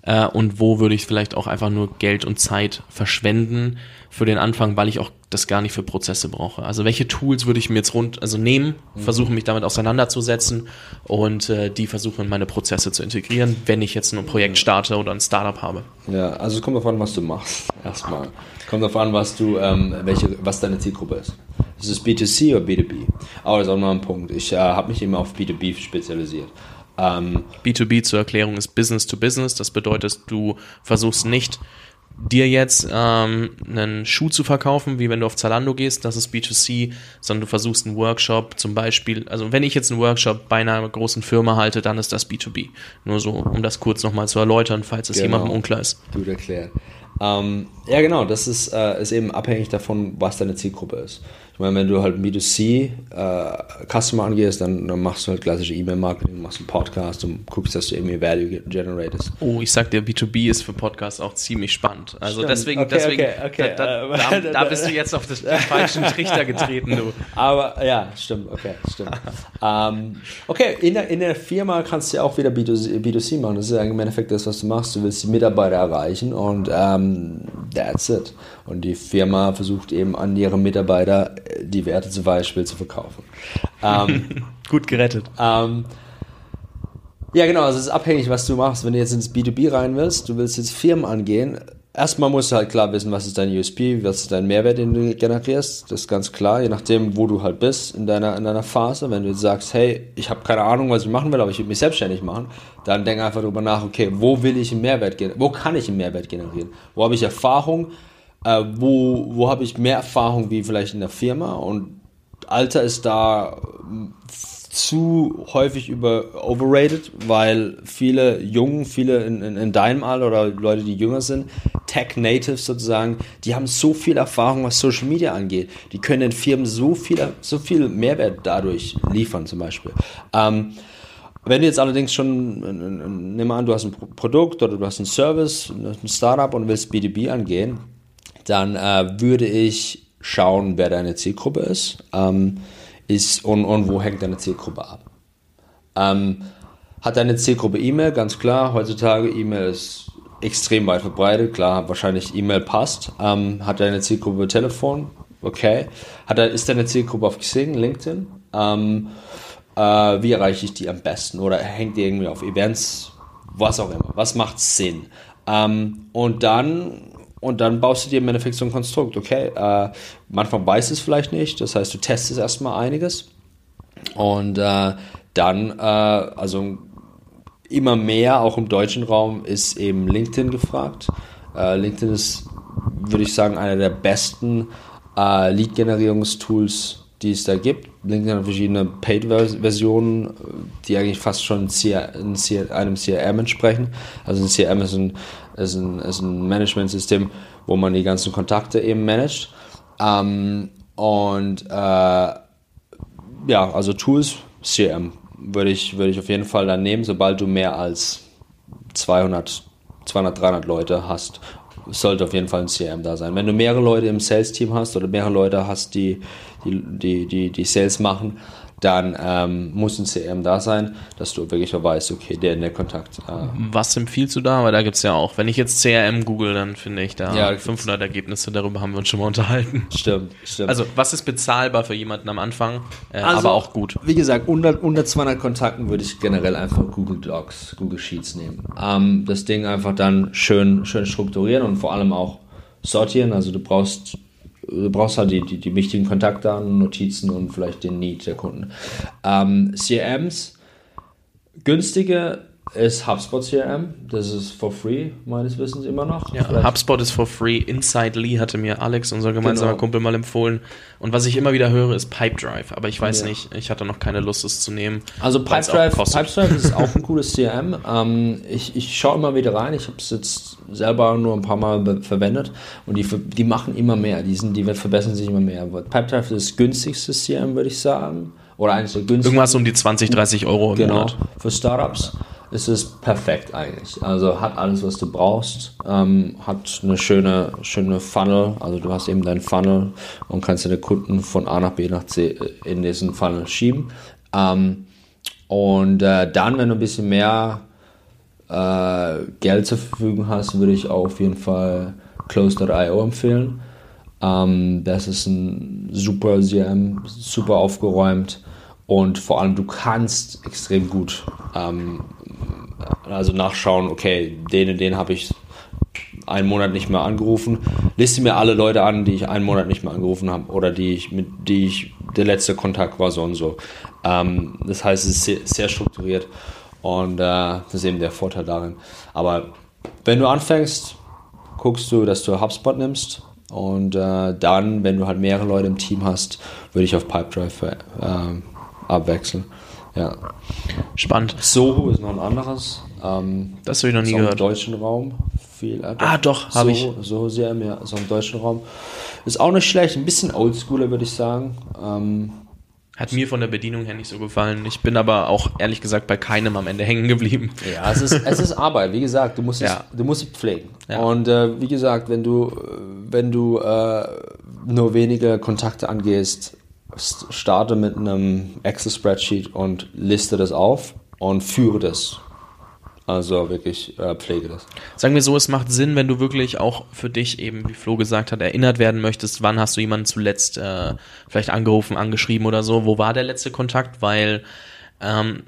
Äh, und wo würde ich vielleicht auch einfach nur Geld und Zeit verschwenden für den Anfang, weil ich auch das gar nicht für Prozesse brauche. Also welche Tools würde ich mir jetzt rund, also nehmen, versuchen mich damit auseinanderzusetzen und äh, die versuchen in meine Prozesse zu integrieren, wenn ich jetzt ein Projekt starte oder ein Startup habe. Ja, also es kommt darauf an, was du machst. Erstmal. Es kommt darauf an, was du, ähm, welche, was deine Zielgruppe ist. Ist es B2C oder B2B? Aber das ist auch noch ein Punkt. Ich äh, habe mich immer auf B2B spezialisiert. Ähm, B2B zur Erklärung ist Business to Business. Das bedeutet, du versuchst nicht dir jetzt ähm, einen Schuh zu verkaufen, wie wenn du auf Zalando gehst, das ist B2C, sondern du versuchst einen Workshop zum Beispiel, also wenn ich jetzt einen Workshop bei einer großen Firma halte, dann ist das B2B. Nur so, um das kurz nochmal zu erläutern, falls es Genau. jemandem unklar ist. Gut erklärt. Ähm, ja, genau, das ist, äh, ist eben abhängig davon, was deine Zielgruppe ist. Ich meine, wenn du halt B2C äh, Customer angehst, dann, dann machst du halt klassische E-Mail-Marketing, machst einen Podcast und guckst, dass du irgendwie Value ge- generatest. Oh, ich sag dir, B2B ist für Podcasts auch ziemlich spannend. Also Stimmt. deswegen, Okay, deswegen, okay, okay. Da, da, da, [LAUGHS] da bist du jetzt auf den [LAUGHS] falschen Trichter getreten, du. Aber ja, stimmt, okay, stimmt. ähm, okay, in der, in der Firma kannst du ja auch wieder B2C, B2C machen. Das ist ja im Endeffekt das, was du machst. Du willst die Mitarbeiter erreichen und ähm, that's it. Und die Firma versucht eben an ihre Mitarbeiter äh, die Werte zum Beispiel zu verkaufen. Ähm, [LAUGHS] Gut gerettet. ähm, ja, genau, also es ist abhängig, was du machst. Wenn du jetzt ins B2B rein willst, du willst jetzt Firmen angehen, erstmal musst du halt klar wissen, was ist dein USP, was ist dein Mehrwert, den du generierst. Das ist ganz klar, je nachdem, wo du halt bist in deiner, in deiner Phase. Wenn du jetzt sagst, hey, ich habe keine Ahnung, was ich machen will, aber ich will mich selbstständig machen, dann denk einfach darüber nach, okay, wo will ich einen Mehrwert generieren? Wo kann ich einen Mehrwert generieren? Wo habe ich Erfahrung? Äh, wo wo habe ich mehr Erfahrung wie vielleicht in der Firma? Und Alter ist da zu häufig über overrated, weil viele Jungen, viele in, in, in deinem Alter oder Leute, die jünger sind, Tech-Natives sozusagen, die haben so viel Erfahrung, was Social Media angeht. Die können den Firmen so viel, so viel Mehrwert dadurch liefern, zum Beispiel. Ähm, wenn du jetzt allerdings schon, nimm an, du hast ein Produkt oder du hast einen Service, ein Startup und willst B2B angehen, dann äh, würde ich schauen, wer deine Zielgruppe ist. Ähm, ist und, und wo hängt deine Zielgruppe ab. Ähm, hat deine Zielgruppe E-Mail, ganz klar. Heutzutage E-Mail ist extrem weit verbreitet. Klar, wahrscheinlich E-Mail passt. Ähm, hat deine Zielgruppe Telefon? Okay. Hat, ist deine Zielgruppe auf Xing, LinkedIn? Ähm, äh, wie erreiche ich die am besten? Oder hängt die irgendwie auf Events? Was auch immer. Was macht Sinn? Ähm, und dann und dann baust du dir im Endeffekt so ein Konstrukt. Okay, äh, manchmal weiß es vielleicht nicht, das heißt, du testest erstmal einiges und äh, dann, äh, also immer mehr, auch im deutschen Raum, ist eben LinkedIn gefragt. Äh, LinkedIn ist, würde ich sagen, einer der besten äh, Lead-Generierungstools, die es da gibt. LinkedIn hat verschiedene Paid-Versionen, die eigentlich fast schon einem CRM entsprechen. Also ein CRM ist ein ist ein, ist ein Management-System, wo man die ganzen Kontakte eben managt. Ähm, und äh, ja, also Tools, CRM würde ich, würde ich auf jeden Fall dann nehmen, sobald du mehr als 200, 200, 300 Leute hast, sollte auf jeden Fall ein CRM da sein. Wenn du mehrere Leute im Sales-Team hast oder mehrere Leute hast, die, die, die, die, die Sales machen, dann ähm, muss ein CRM da sein, dass du wirklich weißt, okay, der in der Kontakt. Äh was empfiehlst du da? Weil da gibt es ja auch, wenn ich jetzt CRM google, dann finde ich da ja, 500 Ergebnisse, darüber haben wir uns schon mal unterhalten. Stimmt, stimmt. Also was ist bezahlbar für jemanden am Anfang, äh, also, aber auch gut? Wie gesagt, unter, unter 200 Kontakten würde ich generell einfach Google Docs, Google Sheets nehmen. Ähm, das Ding einfach dann schön, schön strukturieren und vor allem auch sortieren. Also du brauchst du brauchst halt die, die, die wichtigen Kontaktdaten, Notizen und vielleicht den Need der Kunden. Ähm, CRMs, günstige ist HubSpot CRM. Das ist for free, meines Wissens immer noch. Ja, HubSpot ist for free. Inside Lee hatte mir Alex, unser gemeinsamer genau. Kumpel, mal empfohlen. Und was ich immer wieder höre, ist Pipedrive. Aber ich weiß ja. nicht, ich hatte noch keine Lust, es zu nehmen. Also Pipedrive, Pipedrive ist auch ein [LAUGHS] cooles CRM. Ähm, ich, ich schaue immer wieder rein. Ich habe es jetzt selber nur ein paar Mal verwendet. Und die, die machen immer mehr. Die, sind, die verbessern sich immer mehr. Pipedrive ist das günstigste CRM, würde ich sagen. Oder eines der günstigsten. Irgendwas um die 20, 30 Euro im genau, Monat. Für Startups ist es perfekt eigentlich. Also hat alles, was du brauchst, ähm, hat eine schöne, schöne Funnel. Also du hast eben deinen Funnel und kannst deine Kunden von A nach B nach C äh, in diesen Funnel schieben. Ähm, und äh, dann, wenn du ein bisschen mehr äh, Geld zur Verfügung hast, würde ich auf jeden Fall Close.io empfehlen. Ähm, das ist ein super CM, super aufgeräumt und vor allem du kannst extrem gut ähm, also nachschauen, okay, den den habe ich einen Monat nicht mehr angerufen. Liste mir alle Leute an, die ich einen Monat nicht mehr angerufen habe oder die ich mit die ich der letzte Kontakt war so und so. Ähm, das heißt, es ist sehr, sehr strukturiert und äh, das ist eben der Vorteil darin. Aber wenn du anfängst, guckst du, dass du HubSpot nimmst und äh, dann, wenn du halt mehrere Leute im Team hast, würde ich auf Pipedrive äh, abwechseln. Ja. Spannend. Soho ist noch ein anderes. Ähm, das habe ich noch nie so gehört. Im deutschen Raum. Viel, äh, ah, doch, habe ich. Soho sehr mehr, so im deutschen Raum. Ist auch nicht schlecht, ein bisschen oldschooler, würde ich sagen. Ähm, hat mir von der Bedienung her nicht so gefallen. Ich bin aber auch ehrlich gesagt bei keinem am Ende [LAUGHS] hängen geblieben. Ja, es ist, es ist Arbeit. Wie gesagt, du musst es, du musst es pflegen. Ja. Und äh, wie gesagt, wenn du, wenn du äh, nur wenige Kontakte angehst, starte mit einem Excel-Spreadsheet und liste das auf und führe das. Also wirklich äh, pflege das. Sagen wir so, es macht Sinn, wenn du wirklich auch für dich eben, wie Flo gesagt hat, erinnert werden möchtest, wann hast du jemanden zuletzt äh, vielleicht angerufen, angeschrieben oder so, wo war der letzte Kontakt, weil ähm,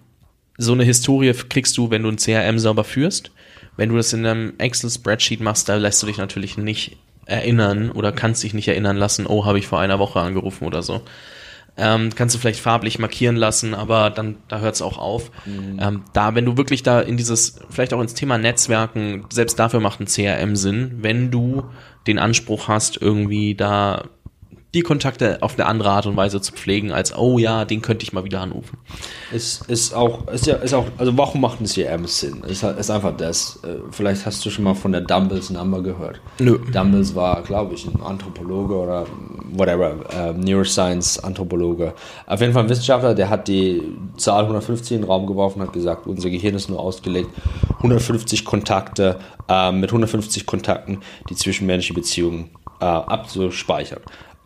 so eine Historie kriegst du, wenn du ein CRM sauber führst wenn du das in einem Excel-Spreadsheet machst, da lässt du dich natürlich nicht erinnern oder kannst dich nicht erinnern lassen, oh, habe ich vor einer Woche angerufen oder so. Ähm, kannst du vielleicht farblich markieren lassen, aber dann da hört es auch auf. Mhm. Ähm, da, wenn du wirklich da in dieses, vielleicht auch ins Thema Netzwerken, selbst dafür macht ein CRM Sinn, wenn du den Anspruch hast, irgendwie da die Kontakte auf eine andere Art und Weise zu pflegen, als, oh ja, den könnte ich mal wieder anrufen. Ist, ist auch, ist ja, ist auch, also warum macht ein CRM Sinn? Ist, ist einfach das. Äh, vielleicht hast du schon mal von der Dumbles Number gehört. Nö. Dumbles war, glaube ich, ein Anthropologe oder whatever, äh, Neuroscience-Anthropologe. Auf jeden Fall ein Wissenschaftler, der hat die Zahl 150 in den Raum geworfen und hat gesagt, unser Gehirn ist nur ausgelegt, 150 Kontakte, äh, mit 150 Kontakten die zwischenmenschliche Beziehungen äh, abzuspeichern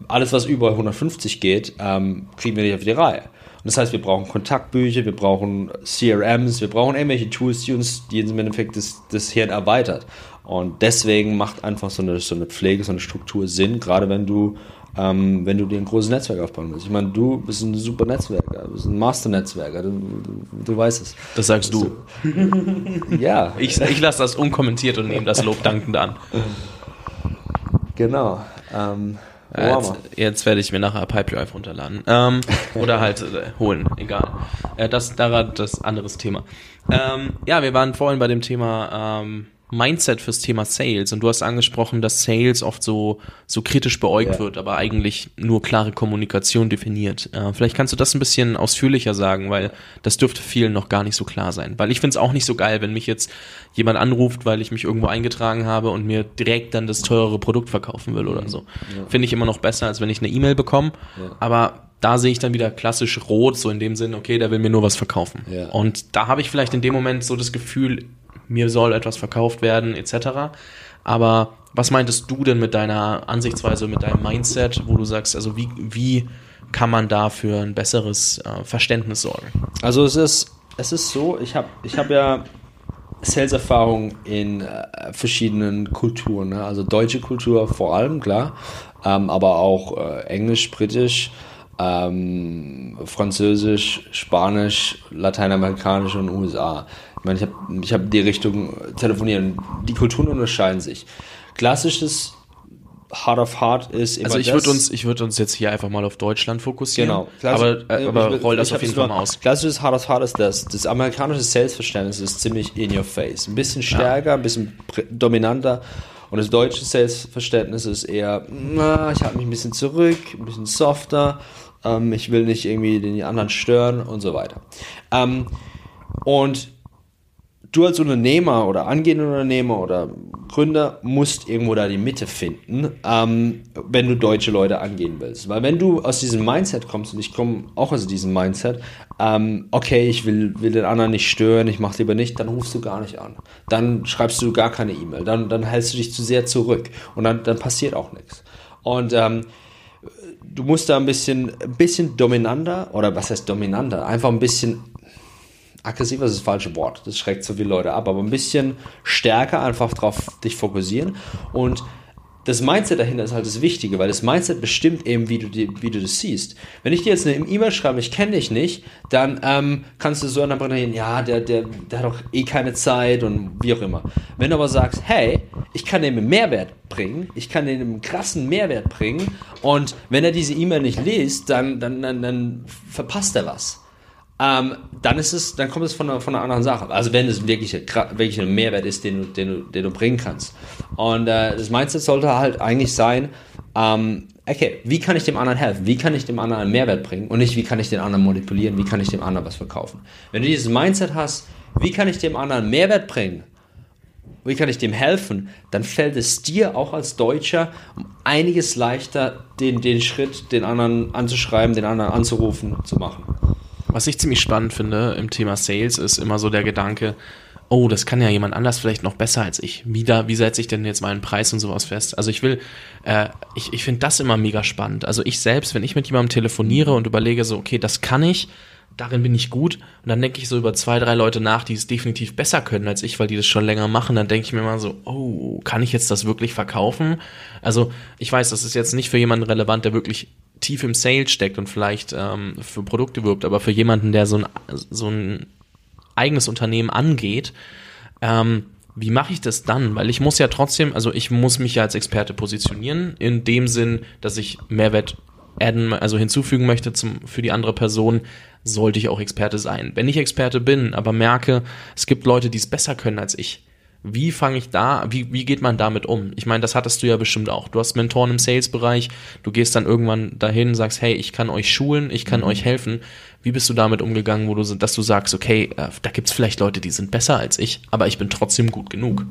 alles, was über 150 geht, ähm, kriegen wir nicht auf die Reihe. Und das heißt, wir brauchen Kontaktbücher, wir brauchen CRMs, wir brauchen irgendwelche Tools, die uns die im Endeffekt das, das Hirn erweitert. Und deswegen macht einfach so eine, so eine Pflege, so eine Struktur Sinn, gerade wenn du, ähm, wenn du dir ein großes Netzwerk aufbauen willst. Ich meine, du bist ein super Netzwerker, du bist ein Master-Netzwerker, du, du, du, weißt es. Das sagst du. [LAUGHS] ja. Ich, ich lasse das unkommentiert und nehme das [LAUGHS] Lob dankend an. Genau. Ähm, äh, jetzt, jetzt, werde ich mir nachher Pipedrive runterladen. Ähm, oder halt äh, holen, egal. Äh, das daran das anderes Thema. Ähm, ja, wir waren vorhin bei dem Thema ähm, Mindset fürs Thema Sales und du hast angesprochen, dass Sales oft so so kritisch beäugt ja. wird, aber eigentlich nur klare Kommunikation definiert. Äh, vielleicht kannst du das ein bisschen ausführlicher sagen, weil das dürfte vielen noch gar nicht so klar sein. Weil ich finde es auch nicht so geil, wenn mich jetzt jemand anruft, weil ich mich irgendwo eingetragen habe und mir direkt dann das teurere Produkt verkaufen will oder so. Ja. Finde ich immer noch besser, als wenn ich eine E-Mail bekomme. Ja. Aber da sehe ich dann wieder klassisch rot, so in dem Sinn, okay, der will mir nur was verkaufen. Ja. Und da habe ich vielleicht in dem Moment so das Gefühl, mir soll etwas verkauft werden, etc. Aber was meintest du denn mit deiner Ansichtsweise, mit deinem Mindset, wo du sagst, also wie, wie kann man da für ein besseres äh, Verständnis sorgen? Also es ist, es ist so, ich habe ich hab ja Sales-Erfahrung in äh, verschiedenen Kulturen, ne? also deutsche Kultur vor allem, klar, ähm, aber auch äh, Englisch, Britisch, ähm, Französisch, Spanisch, Lateinamerikanisch und USA. Ich meine, ich habe ich hab die Richtung telefonieren. Die Kulturen unterscheiden sich. Klassisches Heart of Heart ist Also ich würde uns, ich würde uns jetzt hier einfach mal auf Deutschland fokussieren. Genau. Klassisch, aber, äh, aber roll das auf jeden Fall mal aus. Klassisches Heart of Heart ist das. Das amerikanische Salesverständnis ist ziemlich in your face. Ein bisschen stärker, ja. ein bisschen dominanter. Und das deutsche Salesverständnis ist eher, na, ich halte mich ein bisschen zurück, ein bisschen softer. Ähm, ich will nicht irgendwie den anderen stören und so weiter. Ähm, und du als Unternehmer oder angehender Unternehmer oder Gründer musst irgendwo da die Mitte finden, ähm, wenn du deutsche Leute angehen willst. Weil wenn du aus diesem Mindset kommst, und ich komme auch aus diesem Mindset, ähm, okay, ich will, will den anderen nicht stören, ich mach's lieber nicht, dann rufst du gar nicht an. Dann schreibst du gar keine E-Mail, dann, dann hältst du dich zu sehr zurück und dann, dann passiert auch nichts. Und ähm, du musst da ein bisschen, ein bisschen dominanter, oder was heißt dominanter? Einfach ein bisschen aggressiver ist das falsche Wort, das schreckt so viele Leute ab, aber ein bisschen stärker einfach drauf dich fokussieren und das Mindset dahinter ist halt das Wichtige, weil das Mindset bestimmt eben, wie du, die, wie du das siehst. Wenn ich dir jetzt eine E-Mail schreibe, ich kenne dich nicht, dann ähm, kannst du so interpretieren, ja, der, der, der hat doch eh keine Zeit und wie auch immer. Wenn du aber sagst, hey, ich kann dem einen Mehrwert bringen, ich kann dem einen krassen Mehrwert bringen und wenn er diese E-Mail nicht liest, dann, dann, dann, dann verpasst er was ähm, dann ist es, dann kommt es von einer, von einer anderen Sache. Also wenn es wirklich, wirklich ein Mehrwert ist, den du, den den du bringen kannst. Und äh, das Mindset sollte halt eigentlich sein, ähm, okay, wie kann ich dem anderen helfen? Wie kann ich dem anderen einen Mehrwert bringen? Und nicht, wie kann ich den anderen manipulieren? Wie kann ich dem anderen was verkaufen? Wenn du dieses Mindset hast, wie kann ich dem anderen Mehrwert bringen? Wie kann ich dem helfen? Dann fällt es dir auch als Deutscher um einiges leichter, den, den Schritt, den anderen anzuschreiben, den anderen anzurufen, zu machen. Was ich ziemlich spannend finde im Thema Sales ist immer so der Gedanke, oh, das kann ja jemand anders vielleicht noch besser als ich. Wie, da, wie setze ich denn jetzt meinen Preis und sowas fest? Also ich will, äh, ich, ich finde das immer mega spannend. Also ich selbst, wenn ich mit jemandem telefoniere und überlege so, okay, das kann ich, darin bin ich gut. Und dann denke ich so über zwei, drei Leute nach, die es definitiv besser können als ich, weil die das schon länger machen. Dann denke ich mir mal so, oh, kann ich jetzt das wirklich verkaufen? Also ich weiß, das ist jetzt nicht für jemanden relevant, der wirklich tief im Sales steckt und vielleicht ähm, für Produkte wirbt, aber für jemanden, der so ein, so ein eigenes Unternehmen angeht, ähm, wie mache ich das dann? Weil ich muss ja trotzdem, also ich muss mich ja als Experte positionieren, in dem Sinn, dass ich Mehrwert adden, also hinzufügen möchte zum, für die andere Person, sollte ich auch Experte sein. Wenn ich Experte bin, aber merke, es gibt Leute, die es besser können als ich, wie fange ich da, wie, wie geht man damit um? Ich meine, das hattest du ja bestimmt auch. Du hast Mentoren im Sales-Bereich, du gehst dann irgendwann dahin, sagst, hey, ich kann euch schulen, ich kann mhm. euch helfen. Wie bist du damit umgegangen, wo du, dass du sagst, okay, äh, da gibt's vielleicht Leute, die sind besser als ich, aber ich bin trotzdem gut genug?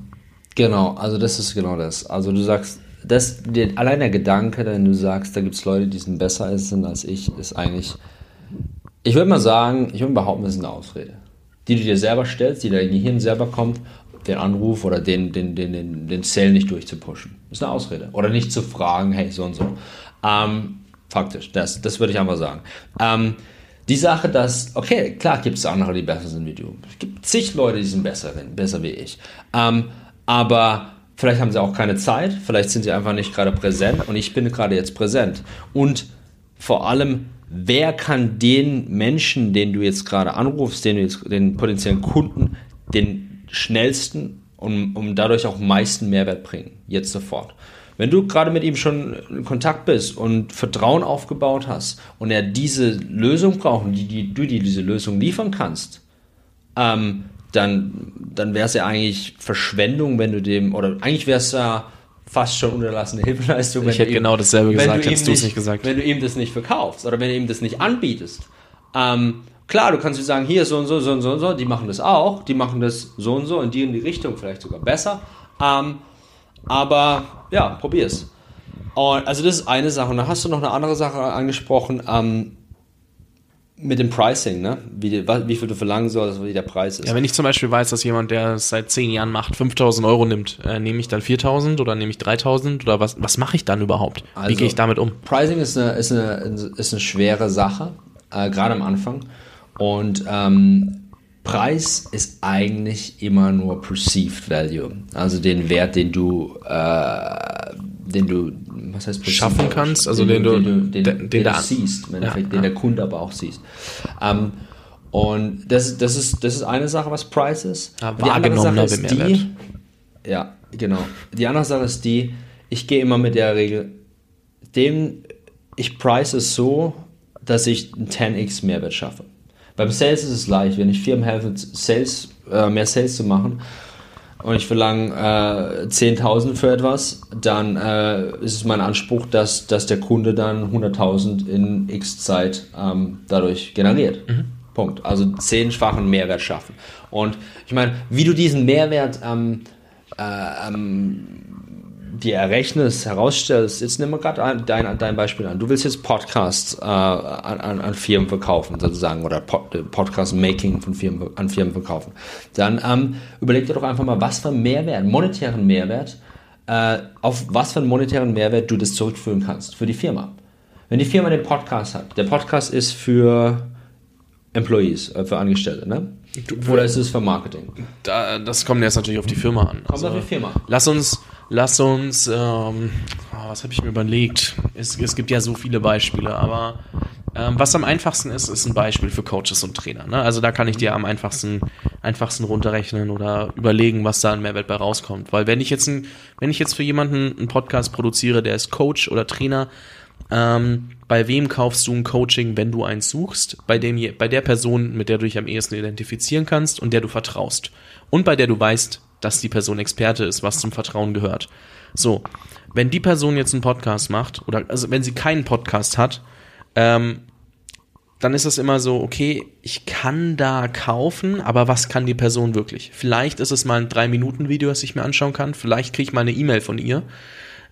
Genau, also das ist genau das. Also du sagst, das, der, allein der Gedanke, wenn du sagst, da gibt's Leute, die sind besser als ich, ist eigentlich, ich würde mal sagen, ich würde behaupten, das ist eine Ausrede die du dir selber stellst, die dein Gehirn selber kommt den Anruf oder den, den, den, den, den Cell nicht durchzupushen. Das ist eine Ausrede. Oder nicht zu fragen, hey, so und so. Ähm, faktisch, das, das würde ich einfach sagen. Ähm, die Sache, dass, okay, klar gibt es andere, die besser sind wie du. Es gibt zig Leute, die sind besser, besser wie ich. Ähm, aber vielleicht haben sie auch keine Zeit, vielleicht sind sie einfach nicht gerade präsent und ich bin gerade jetzt präsent. Und vor allem, wer kann den Menschen, den du jetzt gerade anrufst, den, jetzt, den potenziellen Kunden, den schnellsten und um dadurch auch meisten Mehrwert bringen. Jetzt sofort. Wenn du gerade mit ihm schon in Kontakt bist und Vertrauen aufgebaut hast und er diese Lösung braucht und die, die, du dir diese Lösung liefern kannst, ähm, dann, dann wäre es ja eigentlich Verschwendung, wenn du dem, oder eigentlich wäre es ja fast schon unterlassene Hilfeleistung. Ich hätte ihm, genau dasselbe gesagt, hättest du es nicht gesagt. Wenn du ihm das nicht verkaufst oder wenn du ihm das nicht anbietest. Ähm, Klar, du kannst dir sagen, hier so und so, so und so und so, die machen das auch, die machen das so und so in die in die Richtung, vielleicht sogar besser. Ähm, aber ja, probier's. Und, also das ist eine Sache. Und dann hast du noch eine andere Sache angesprochen ähm, mit dem Pricing, ne? Wie, wie viel du verlangen sollst, wie der Preis ist. Ja, wenn ich zum Beispiel weiß, dass jemand, der es seit zehn Jahren macht, 5000 Euro nimmt, äh, nehme ich dann 4000 oder nehme ich 3000 oder was, was mache ich dann überhaupt? Also, wie gehe ich damit um? Pricing ist eine, ist eine, ist eine schwere Sache, äh, gerade am Anfang. Und ähm, Preis ist eigentlich immer nur perceived value, also den Wert, den du, äh, den du, was heißt schaffen kannst, also den, den, du, den, den, den du siehst, im Endeffekt, ja, den ja. der Kunde aber auch siehst. Ähm, und das, das, ist, das ist eine Sache, was Preis ist. Ja, die andere Sache ist die, ja, genau. Die andere Sache ist die, ich gehe immer mit der Regel, dem, ich price es so, dass ich einen 10x Mehrwert schaffe. Beim Sales ist es leicht, wenn ich Firmen helfe, Sales, äh, mehr Sales zu machen und ich verlange äh, 10.000 für etwas, dann äh, ist es mein Anspruch, dass, dass der Kunde dann 100.000 in x Zeit ähm, dadurch generiert. Mhm. Punkt. Also zehnfachen Mehrwert schaffen. Und ich meine, wie du diesen Mehrwert ähm, äh, ähm, dir errechnest, herausstellst, jetzt nimm mal gerade dein, dein Beispiel an. Du willst jetzt Podcasts äh, an, an, an, Firmen verkaufen, sozusagen, oder Pod, Podcast-Making von Firmen, an Firmen verkaufen. Dann ähm, überleg dir doch einfach mal, was für einen Mehrwert, monetären Mehrwert, äh, auf was für einen monetären Mehrwert du das zurückführen kannst für die Firma. Wenn die Firma den Podcast hat, der Podcast ist für Employees, äh, für Angestellte, ne? Oder ist es für Marketing? Da, das kommt jetzt natürlich auf die Firma an. Kommt also, auf die Firma. Lass uns, lass uns, ähm, oh, was habe ich mir überlegt? Es, es gibt ja so viele Beispiele, aber ähm, was am einfachsten ist, ist ein Beispiel für Coaches und Trainer. Ne? Also da kann ich dir am einfachsten, einfachsten runterrechnen oder überlegen, was da an Mehrwert bei rauskommt. Weil wenn ich jetzt ein, wenn ich jetzt für jemanden einen Podcast produziere, der ist Coach oder Trainer, ähm, bei wem kaufst du ein Coaching, wenn du eins suchst? Bei, dem, bei der Person, mit der du dich am ehesten identifizieren kannst und der du vertraust. Und bei der du weißt, dass die Person Experte ist, was zum Vertrauen gehört. So, wenn die Person jetzt einen Podcast macht, oder also wenn sie keinen Podcast hat, ähm, dann ist das immer so, okay, ich kann da kaufen, aber was kann die Person wirklich? Vielleicht ist es mal ein 3-Minuten-Video, das ich mir anschauen kann. Vielleicht kriege ich mal eine E-Mail von ihr.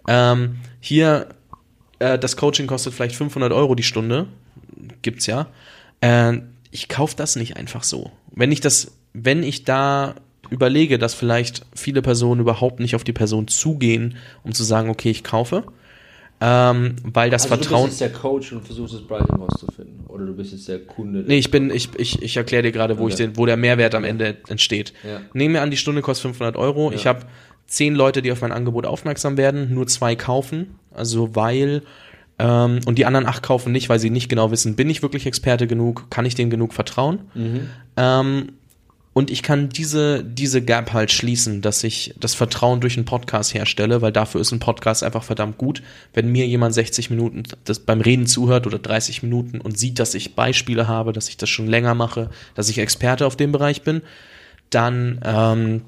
Ähm, hier äh, das Coaching kostet vielleicht 500 Euro die Stunde, gibt's ja. Äh, ich kaufe das nicht einfach so. Wenn ich das, wenn ich da überlege, dass vielleicht viele Personen überhaupt nicht auf die Person zugehen, um zu sagen, okay, ich kaufe, ähm, weil das also Vertrauen. Du bist jetzt der Coach und versuchst das Pricing rauszufinden. Oder du bist jetzt der Kunde. Der nee, ich bin, ich, ich, ich erkläre dir gerade, wo okay. ich den, wo der Mehrwert am Ende entsteht. Ja. Nehmen wir an, die Stunde kostet 500 Euro. Ja. Ich habe zehn Leute, die auf mein Angebot aufmerksam werden, nur zwei kaufen. Also weil ähm, und die anderen acht kaufen nicht, weil sie nicht genau wissen, bin ich wirklich Experte genug, kann ich denen genug vertrauen. Mhm. Ähm, Und ich kann diese, diese Gap halt schließen, dass ich das Vertrauen durch einen Podcast herstelle, weil dafür ist ein Podcast einfach verdammt gut. Wenn mir jemand 60 Minuten das beim Reden zuhört oder 30 Minuten und sieht, dass ich Beispiele habe, dass ich das schon länger mache, dass ich Experte auf dem Bereich bin, dann ähm,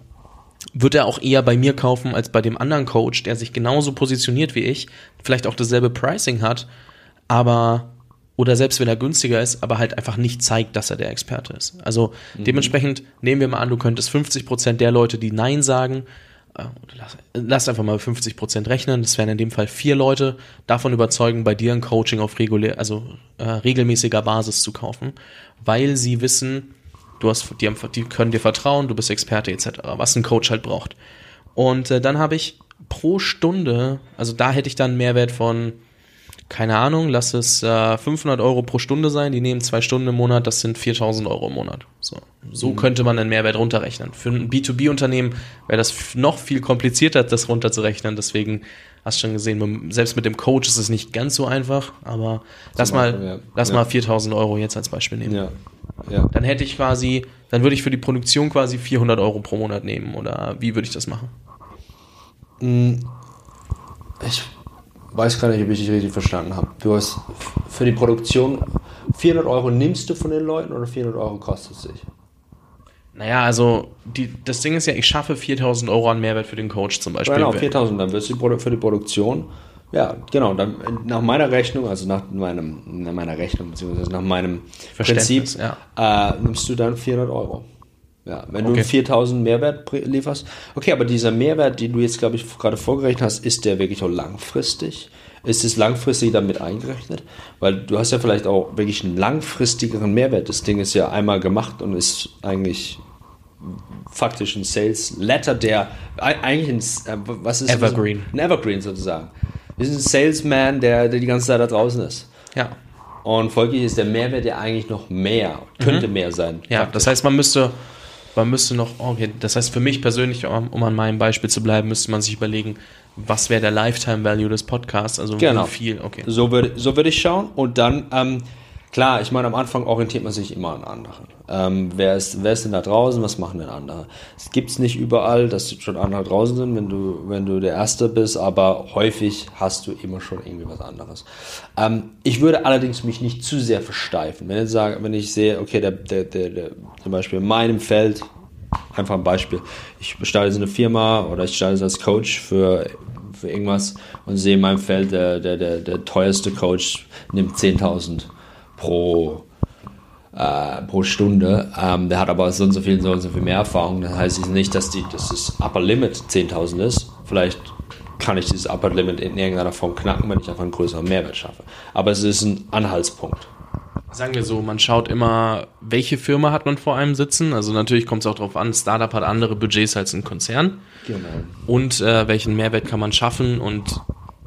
wird er auch eher bei mir kaufen als bei dem anderen Coach, der sich genauso positioniert wie ich, vielleicht auch dasselbe Pricing hat, aber oder selbst wenn er günstiger ist, aber halt einfach nicht zeigt, dass er der Experte ist. Also mhm. dementsprechend nehmen wir mal an, du könntest 50 Prozent der Leute, die Nein sagen, äh, lass, lass, einfach mal 50 Prozent rechnen, das wären in dem Fall vier Leute, davon überzeugen, bei dir ein Coaching auf regulär, also äh, regelmäßiger Basis zu kaufen, weil sie wissen, du hast, die, haben, die können dir vertrauen, du bist Experte etc., was ein Coach halt braucht. Und äh, dann habe ich pro Stunde, also da hätte ich dann einen Mehrwert von, keine Ahnung, lass es äh, 500 Euro pro Stunde sein, die nehmen zwei Stunden im Monat, das sind 4000 Euro im Monat. So, so mhm. könnte man einen Mehrwert runterrechnen. Für ein B2B-Unternehmen wäre das noch viel komplizierter, das runterzurechnen, deswegen hast schon gesehen, selbst mit dem Coach ist es nicht ganz so einfach, aber lass machen, mal, ja. lass ja. mal 4000 Euro jetzt als Beispiel nehmen. Ja. Ja. Dann hätte ich quasi, dann würde ich für die Produktion quasi 400 Euro pro Monat nehmen oder wie würde ich das machen? Hm, ich weiß gar nicht, ob ich dich richtig verstanden habe. Du hast für die Produktion 400 Euro nimmst du von den Leuten oder 400 Euro kostet es dich? Naja, also die, das Ding ist ja, ich schaffe 4000 Euro an Mehrwert für den Coach zum Beispiel. Genau, 4000, dann wirst du für die Produktion ja, genau. Dann, nach meiner Rechnung, also nach, meinem, nach meiner Rechnung, beziehungsweise nach meinem Prinzip, ja. äh, nimmst du dann 400 Euro. Ja, wenn okay. du 4000 Mehrwert lieferst. Okay, aber dieser Mehrwert, den du jetzt, glaube ich, gerade vorgerechnet hast, ist der wirklich auch langfristig? Ist es langfristig damit eingerechnet? Weil du hast ja vielleicht auch wirklich einen langfristigeren Mehrwert. Das Ding ist ja einmal gemacht und ist eigentlich faktisch ein Sales Letter, der eigentlich ein, äh, was ist Evergreen. Ein Evergreen sozusagen. Wir sind ein Salesman, der, der die ganze Zeit da draußen ist. Ja. Und folglich ist der Mehrwert ja eigentlich noch mehr, könnte mhm. mehr sein. Ja, das heißt, man müsste, man müsste noch, okay, das heißt für mich persönlich, um an meinem Beispiel zu bleiben, müsste man sich überlegen, was wäre der Lifetime Value des Podcasts, also genau. wie viel, okay. So würde so würd ich schauen und dann, ähm, Klar, ich meine, am Anfang orientiert man sich immer an anderen. Ähm, wer, ist, wer ist denn da draußen? Was machen denn andere? Es gibt es nicht überall, dass schon andere draußen sind, wenn du, wenn du der Erste bist, aber häufig hast du immer schon irgendwie was anderes. Ähm, ich würde allerdings mich nicht zu sehr versteifen. Wenn ich, sage, wenn ich sehe, okay, der, der, der, der, zum Beispiel in meinem Feld, einfach ein Beispiel, ich starte eine Firma oder ich starte als Coach für für irgendwas und sehe in meinem Feld, der, der, der, der teuerste Coach nimmt 10.000 pro, äh, pro Stunde. Ähm, der hat aber so und so viel, so und so viel mehr Erfahrung. Das heißt nicht, dass, die, dass das Upper Limit 10.000 ist. Vielleicht kann ich dieses Upper Limit in irgendeiner Form knacken, wenn ich einfach einen größeren Mehrwert schaffe. Aber es ist ein Anhaltspunkt. Sagen wir so, man schaut immer, welche Firma hat man vor einem sitzen. Also natürlich kommt es auch darauf an, Startup hat andere Budgets als ein Konzern. Genau. Und äh, welchen Mehrwert kann man schaffen und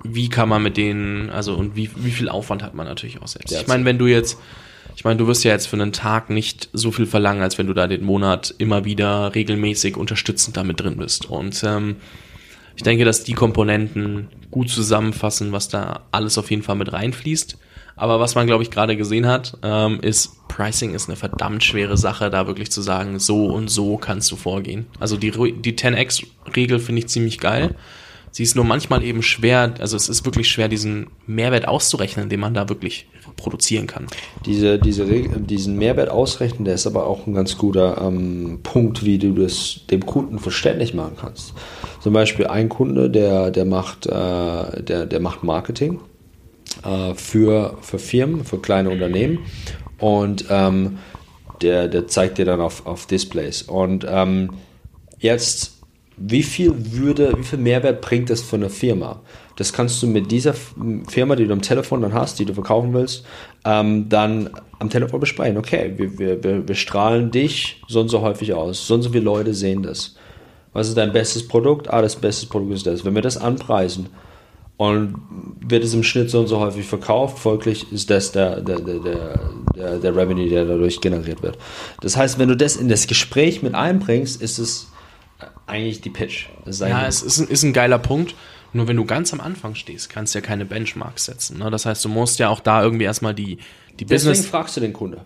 wie kann man mit denen, also und wie, wie viel Aufwand hat man natürlich auch selbst. ich meine, wenn du jetzt, ich meine, du wirst ja jetzt für einen Tag nicht so viel verlangen, als wenn du da den Monat immer wieder regelmäßig unterstützend damit drin bist. Und ähm, ich denke, dass die Komponenten gut zusammenfassen, was da alles auf jeden Fall mit reinfließt. Aber was man, glaube ich, gerade gesehen hat, ähm, ist, Pricing ist eine verdammt schwere Sache, da wirklich zu sagen, so und so kannst du vorgehen. Also die, die 10x-Regel finde ich ziemlich geil. Sie ist nur manchmal eben schwer, also es ist wirklich schwer, diesen Mehrwert auszurechnen, den man da wirklich produzieren kann. Diese, diese, diesen Mehrwert ausrechnen, der ist aber auch ein ganz guter ähm, Punkt, wie du das dem Kunden verständlich machen kannst. Zum Beispiel ein Kunde, der, der, macht, äh, der, der macht Marketing äh, für, für Firmen, für kleine Unternehmen und ähm, der, der zeigt dir dann auf, auf Displays. Und ähm, jetzt wie viel würde, wie viel Mehrwert bringt das für eine Firma? Das kannst du mit dieser Firma, die du am Telefon dann hast, die du verkaufen willst, ähm, dann am Telefon besprechen. Okay, wir, wir, wir strahlen dich so und so häufig aus. So und so viele Leute sehen das. Was ist dein bestes Produkt? Ah, das beste Produkt ist das. Wenn wir das anpreisen und wird es im Schnitt so und so häufig verkauft, folglich ist das der, der, der, der, der Revenue, der dadurch generiert wird. Das heißt, wenn du das in das Gespräch mit einbringst, ist es eigentlich die Pitch. Ja, es ist ein, ist ein geiler Punkt. Nur wenn du ganz am Anfang stehst, kannst du ja keine Benchmarks setzen. Ne? Das heißt, du musst ja auch da irgendwie erstmal die, die Deswegen Business. Deswegen fragst du den Kunde.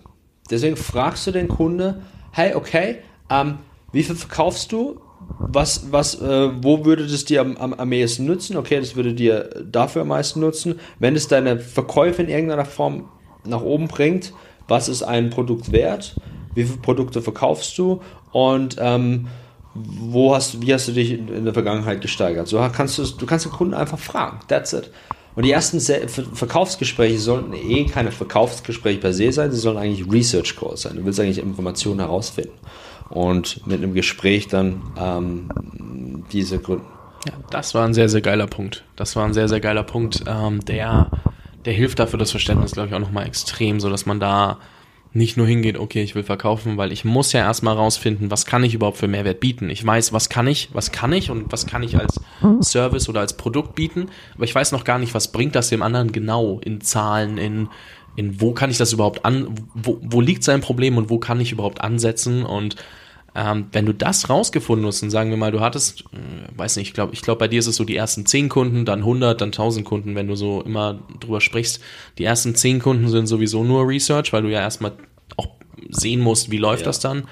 Deswegen fragst du den Kunde, hey, okay, ähm, wie viel verkaufst du? Was, was, äh, wo würde das dir am, am, am ehesten nutzen? Okay, das würde dir dafür am meisten nutzen. Wenn es deine Verkäufe in irgendeiner Form nach oben bringt, was ist ein Produkt wert? Wie viele Produkte verkaufst du? Und ähm, wo hast, wie hast du dich in der Vergangenheit gesteigert? So kannst du, du kannst den Kunden einfach fragen. That's it. Und die ersten Verkaufsgespräche sollten eh keine Verkaufsgespräche per se sein, sie sollen eigentlich Research Calls sein. Du willst eigentlich Informationen herausfinden und mit einem Gespräch dann ähm, diese Gründe. Ja, das war ein sehr, sehr geiler Punkt. Das war ein sehr, sehr geiler Punkt. Ähm, der, der hilft dafür das Verständnis, glaube ich, auch nochmal extrem, so dass man da nicht nur hingeht, okay, ich will verkaufen, weil ich muss ja erstmal rausfinden, was kann ich überhaupt für Mehrwert bieten. Ich weiß, was kann ich, was kann ich und was kann ich als Service oder als Produkt bieten, aber ich weiß noch gar nicht, was bringt das dem anderen genau in Zahlen, in, in wo kann ich das überhaupt an, wo, wo liegt sein Problem und wo kann ich überhaupt ansetzen und ähm, wenn du das rausgefunden hast und sagen wir mal, du hattest, äh, weiß nicht, ich glaube, ich glaube, bei dir ist es so die ersten 10 Kunden, dann 100, dann 1000 Kunden, wenn du so immer drüber sprichst. Die ersten 10 Kunden sind sowieso nur Research, weil du ja erstmal auch sehen musst, wie läuft ja. das dann.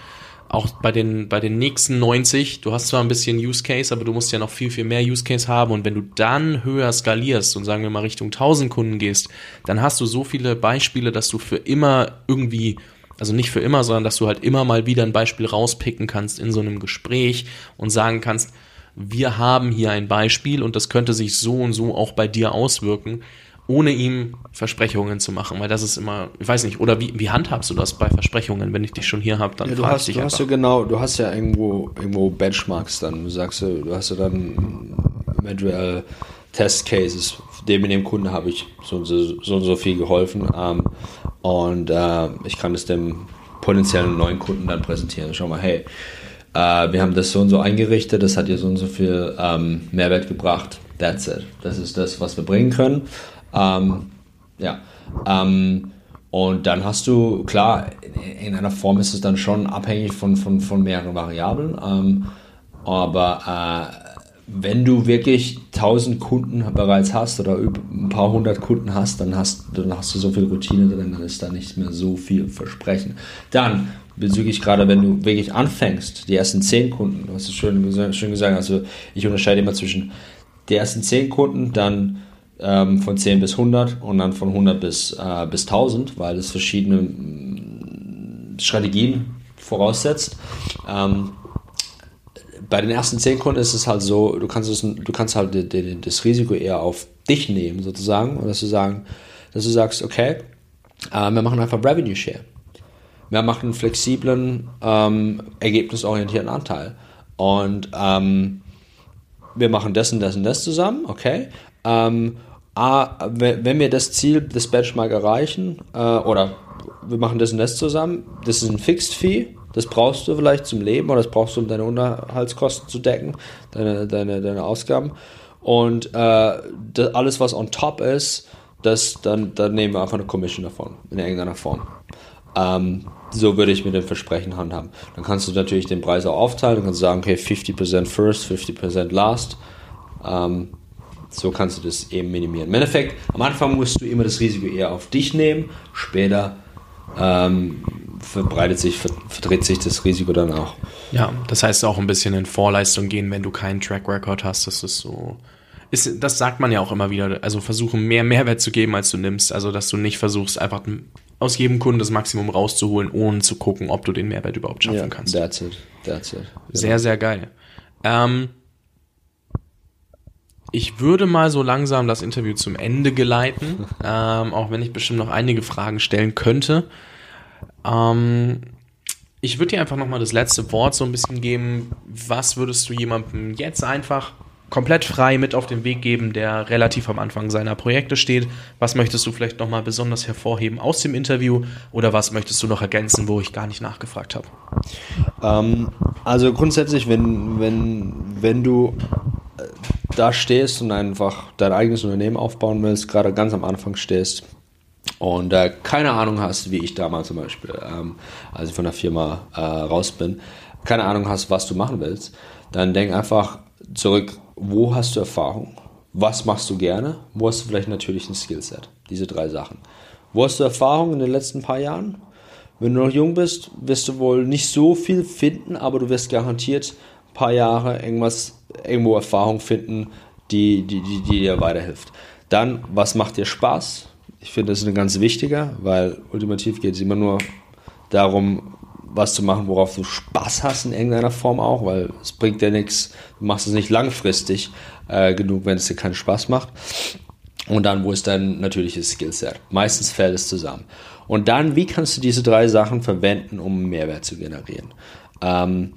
Auch bei den, bei den nächsten 90, du hast zwar ein bisschen Use Case, aber du musst ja noch viel, viel mehr Use Case haben. Und wenn du dann höher skalierst und sagen wir mal Richtung 1000 Kunden gehst, dann hast du so viele Beispiele, dass du für immer irgendwie also nicht für immer, sondern dass du halt immer mal wieder ein Beispiel rauspicken kannst in so einem Gespräch und sagen kannst, wir haben hier ein Beispiel und das könnte sich so und so auch bei dir auswirken, ohne ihm Versprechungen zu machen, weil das ist immer, ich weiß nicht, oder wie, wie handhabst du das bei Versprechungen, wenn ich dich schon hier habe, dann ja, du hast, ich dich du hast ja genau, du hast ja irgendwo, irgendwo Benchmarks dann, du sagst, du hast ja dann eventuell Test Cases, dem in dem Kunden habe ich so und so, so, so viel geholfen. Ähm, und äh, ich kann es dem potenziellen neuen Kunden dann präsentieren. Schau mal, hey, äh, wir haben das so und so eingerichtet, das hat dir so und so viel ähm, Mehrwert gebracht. That's it. Das ist das, was wir bringen können. Ähm, ja. Ähm, und dann hast du, klar, in, in, einer Form ist es dann schon abhängig von, von, von mehreren Variablen. Ähm, aber äh, wenn du wirklich 1000 Kunden bereits hast oder ein paar hundert Kunden hast, dann hast, dann hast du so viel Routine drin, dann ist da nicht mehr so viel Versprechen. Dann, bezüglich gerade, wenn du wirklich anfängst, die ersten 10 Kunden, du hast es schön, schön gesagt, also ich unterscheide immer zwischen die ersten 10 Kunden, dann ähm, von 10 bis 100 und dann von 100 bis, äh, bis 1000, weil es verschiedene mm, Strategien voraussetzt. Ähm, bei den ersten zehn Kunden ist es halt so, du kannst, es, du kannst halt das Risiko eher auf dich nehmen, sozusagen, und dass du, sagen, dass du sagst, okay, äh, wir machen einfach Revenue Share. Wir machen einen flexiblen, ähm, ergebnisorientierten Anteil. Und ähm, wir machen das und das und das zusammen, okay. Ähm, A, wenn wir das Ziel des Benchmark erreichen, äh, oder wir machen das und das zusammen, das ist ein Fixed Fee, das brauchst du vielleicht zum Leben oder das brauchst du, um deine Unterhaltskosten zu decken, deine, deine, deine Ausgaben. Und äh, das, alles, was on top ist, das, dann, dann nehmen wir einfach eine Commission davon, in irgendeiner Form. Ähm, so würde ich mit dem Versprechen handhaben. Dann kannst du natürlich den Preis auch aufteilen. Du sagen, okay, 50% first, 50% last. Ähm, so kannst du das eben minimieren. Im Endeffekt, am Anfang musst du immer das Risiko eher auf dich nehmen, später ähm, verbreitet sich, verdreht sich das Risiko dann auch. Ja, das heißt auch ein bisschen in Vorleistung gehen, wenn du keinen Track Record hast. Das ist so. Ist, das sagt man ja auch immer wieder. Also versuchen mehr Mehrwert zu geben, als du nimmst. Also dass du nicht versuchst, einfach aus jedem Kunden das Maximum rauszuholen, ohne zu gucken, ob du den Mehrwert überhaupt schaffen yeah, kannst. That's it. That's it. Sehr, sehr geil. Ähm, ich würde mal so langsam das Interview zum Ende geleiten, [LAUGHS] ähm, auch wenn ich bestimmt noch einige Fragen stellen könnte. Ähm, ich würde dir einfach nochmal das letzte Wort so ein bisschen geben. Was würdest du jemandem jetzt einfach komplett frei mit auf den Weg geben, der relativ am Anfang seiner Projekte steht? Was möchtest du vielleicht nochmal besonders hervorheben aus dem Interview oder was möchtest du noch ergänzen, wo ich gar nicht nachgefragt habe? Ähm, also grundsätzlich, wenn, wenn, wenn du äh, da stehst und einfach dein eigenes Unternehmen aufbauen willst, gerade ganz am Anfang stehst, und äh, keine Ahnung hast, wie ich damals zum Beispiel, ähm, als ich von der Firma äh, raus bin, keine Ahnung hast, was du machen willst, dann denk einfach zurück, wo hast du Erfahrung? Was machst du gerne? Wo hast du vielleicht natürlich ein Skillset? Diese drei Sachen. Wo hast du Erfahrung in den letzten paar Jahren? wenn du noch jung bist, wirst du wohl nicht so viel finden, aber du wirst garantiert ein paar Jahre irgendwas, irgendwo Erfahrung finden, die, die, die, die dir weiterhilft. Dann, was macht dir Spaß? Ich finde, das ist ein ganz wichtiger, weil ultimativ geht es immer nur darum, was zu machen, worauf du Spaß hast in irgendeiner Form auch, weil es bringt dir nichts, du machst es nicht langfristig äh, genug, wenn es dir keinen Spaß macht. Und dann, wo ist dein natürliches Skillset? Meistens fällt es zusammen. Und dann, wie kannst du diese drei Sachen verwenden, um Mehrwert zu generieren? Ähm,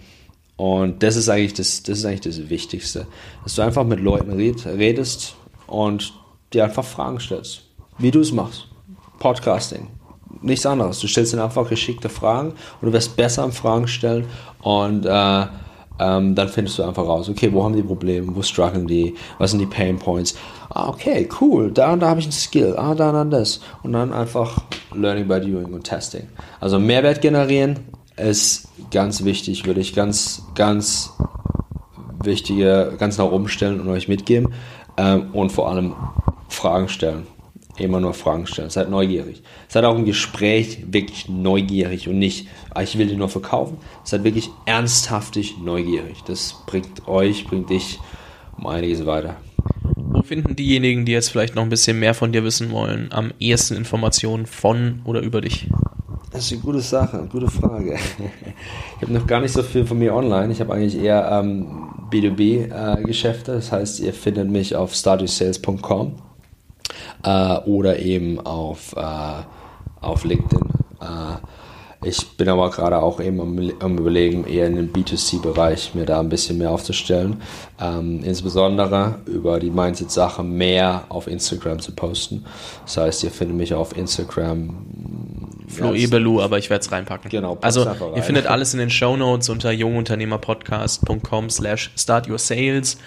und das ist eigentlich das, das ist eigentlich das Wichtigste, dass du einfach mit Leuten redest und dir einfach Fragen stellst, wie du es machst. Podcasting, nichts anderes. Du stellst ihnen einfach geschickte Fragen und du wirst besser am Fragen stellen und äh, ähm, dann findest du einfach raus, okay, wo haben die Probleme, wo strugglen die, was sind die Pain Points. Ah, okay, cool, da und da habe ich ein Skill, ah, da und dann das. Und dann einfach Learning by Doing und Testing. Also Mehrwert generieren ist ganz wichtig, würde ich ganz, ganz wichtige, ganz nach oben stellen und euch mitgeben. Ähm, und vor allem Fragen stellen immer nur Fragen stellen. Seid neugierig. Seid auch im Gespräch wirklich neugierig und nicht, ah, ich will dir nur verkaufen. Seid wirklich ernsthaftig neugierig. Das bringt euch, bringt dich um einiges weiter. Wo finden diejenigen, die jetzt vielleicht noch ein bisschen mehr von dir wissen wollen, am ehesten Informationen von oder über dich? Das ist eine gute Sache, eine gute Frage. [LAUGHS] Ich habe noch gar nicht so viel von mir online. Ich habe eigentlich eher ähm, B2B-Geschäfte. Äh, das heißt, ihr findet mich auf stardusales.com äh, oder eben auf, äh, auf LinkedIn. Äh, ich bin aber gerade auch eben am, am, Überlegen, eher in den B2C-Bereich mir da ein bisschen mehr aufzustellen. Ähm, insbesondere über die Mindset-Sache mehr auf Instagram zu posten. Das heißt, ihr findet mich auf Instagram. Flo Ebelu, aber ich werde es reinpacken. Genau. Also rein. ihr findet alles in den [LAUGHS] Show Notes unter jungunternehmerpodcast.com slash start your sales.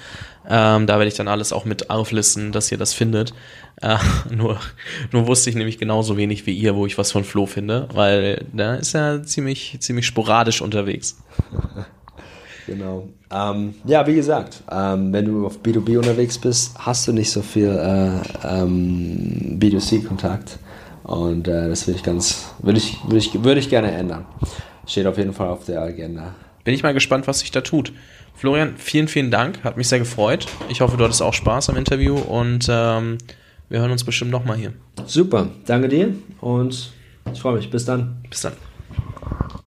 Ähm, da werde ich dann alles auch mit auflisten, dass ihr das findet. Äh, [LAUGHS] nur, nur wusste ich nämlich genauso wenig wie ihr, wo ich was von Flo finde, weil da ist er ziemlich, ziemlich sporadisch unterwegs. [LAUGHS] Genau. Ähm, ja, wie gesagt, ähm, wenn du auf B2B unterwegs bist, hast du nicht so viel äh, ähm, B2C-Kontakt. Und äh, das würde ich ganz, würde ich, würde ich, würde ich gerne ändern. Steht auf jeden Fall auf der Agenda. Bin ich mal gespannt, was sich da tut. Florian, vielen, vielen Dank. Hat mich sehr gefreut. Ich hoffe, du hattest auch Spaß am Interview und ähm, wir hören uns bestimmt nochmal hier. Super, danke dir und ich freue mich. Bis dann. Bis dann.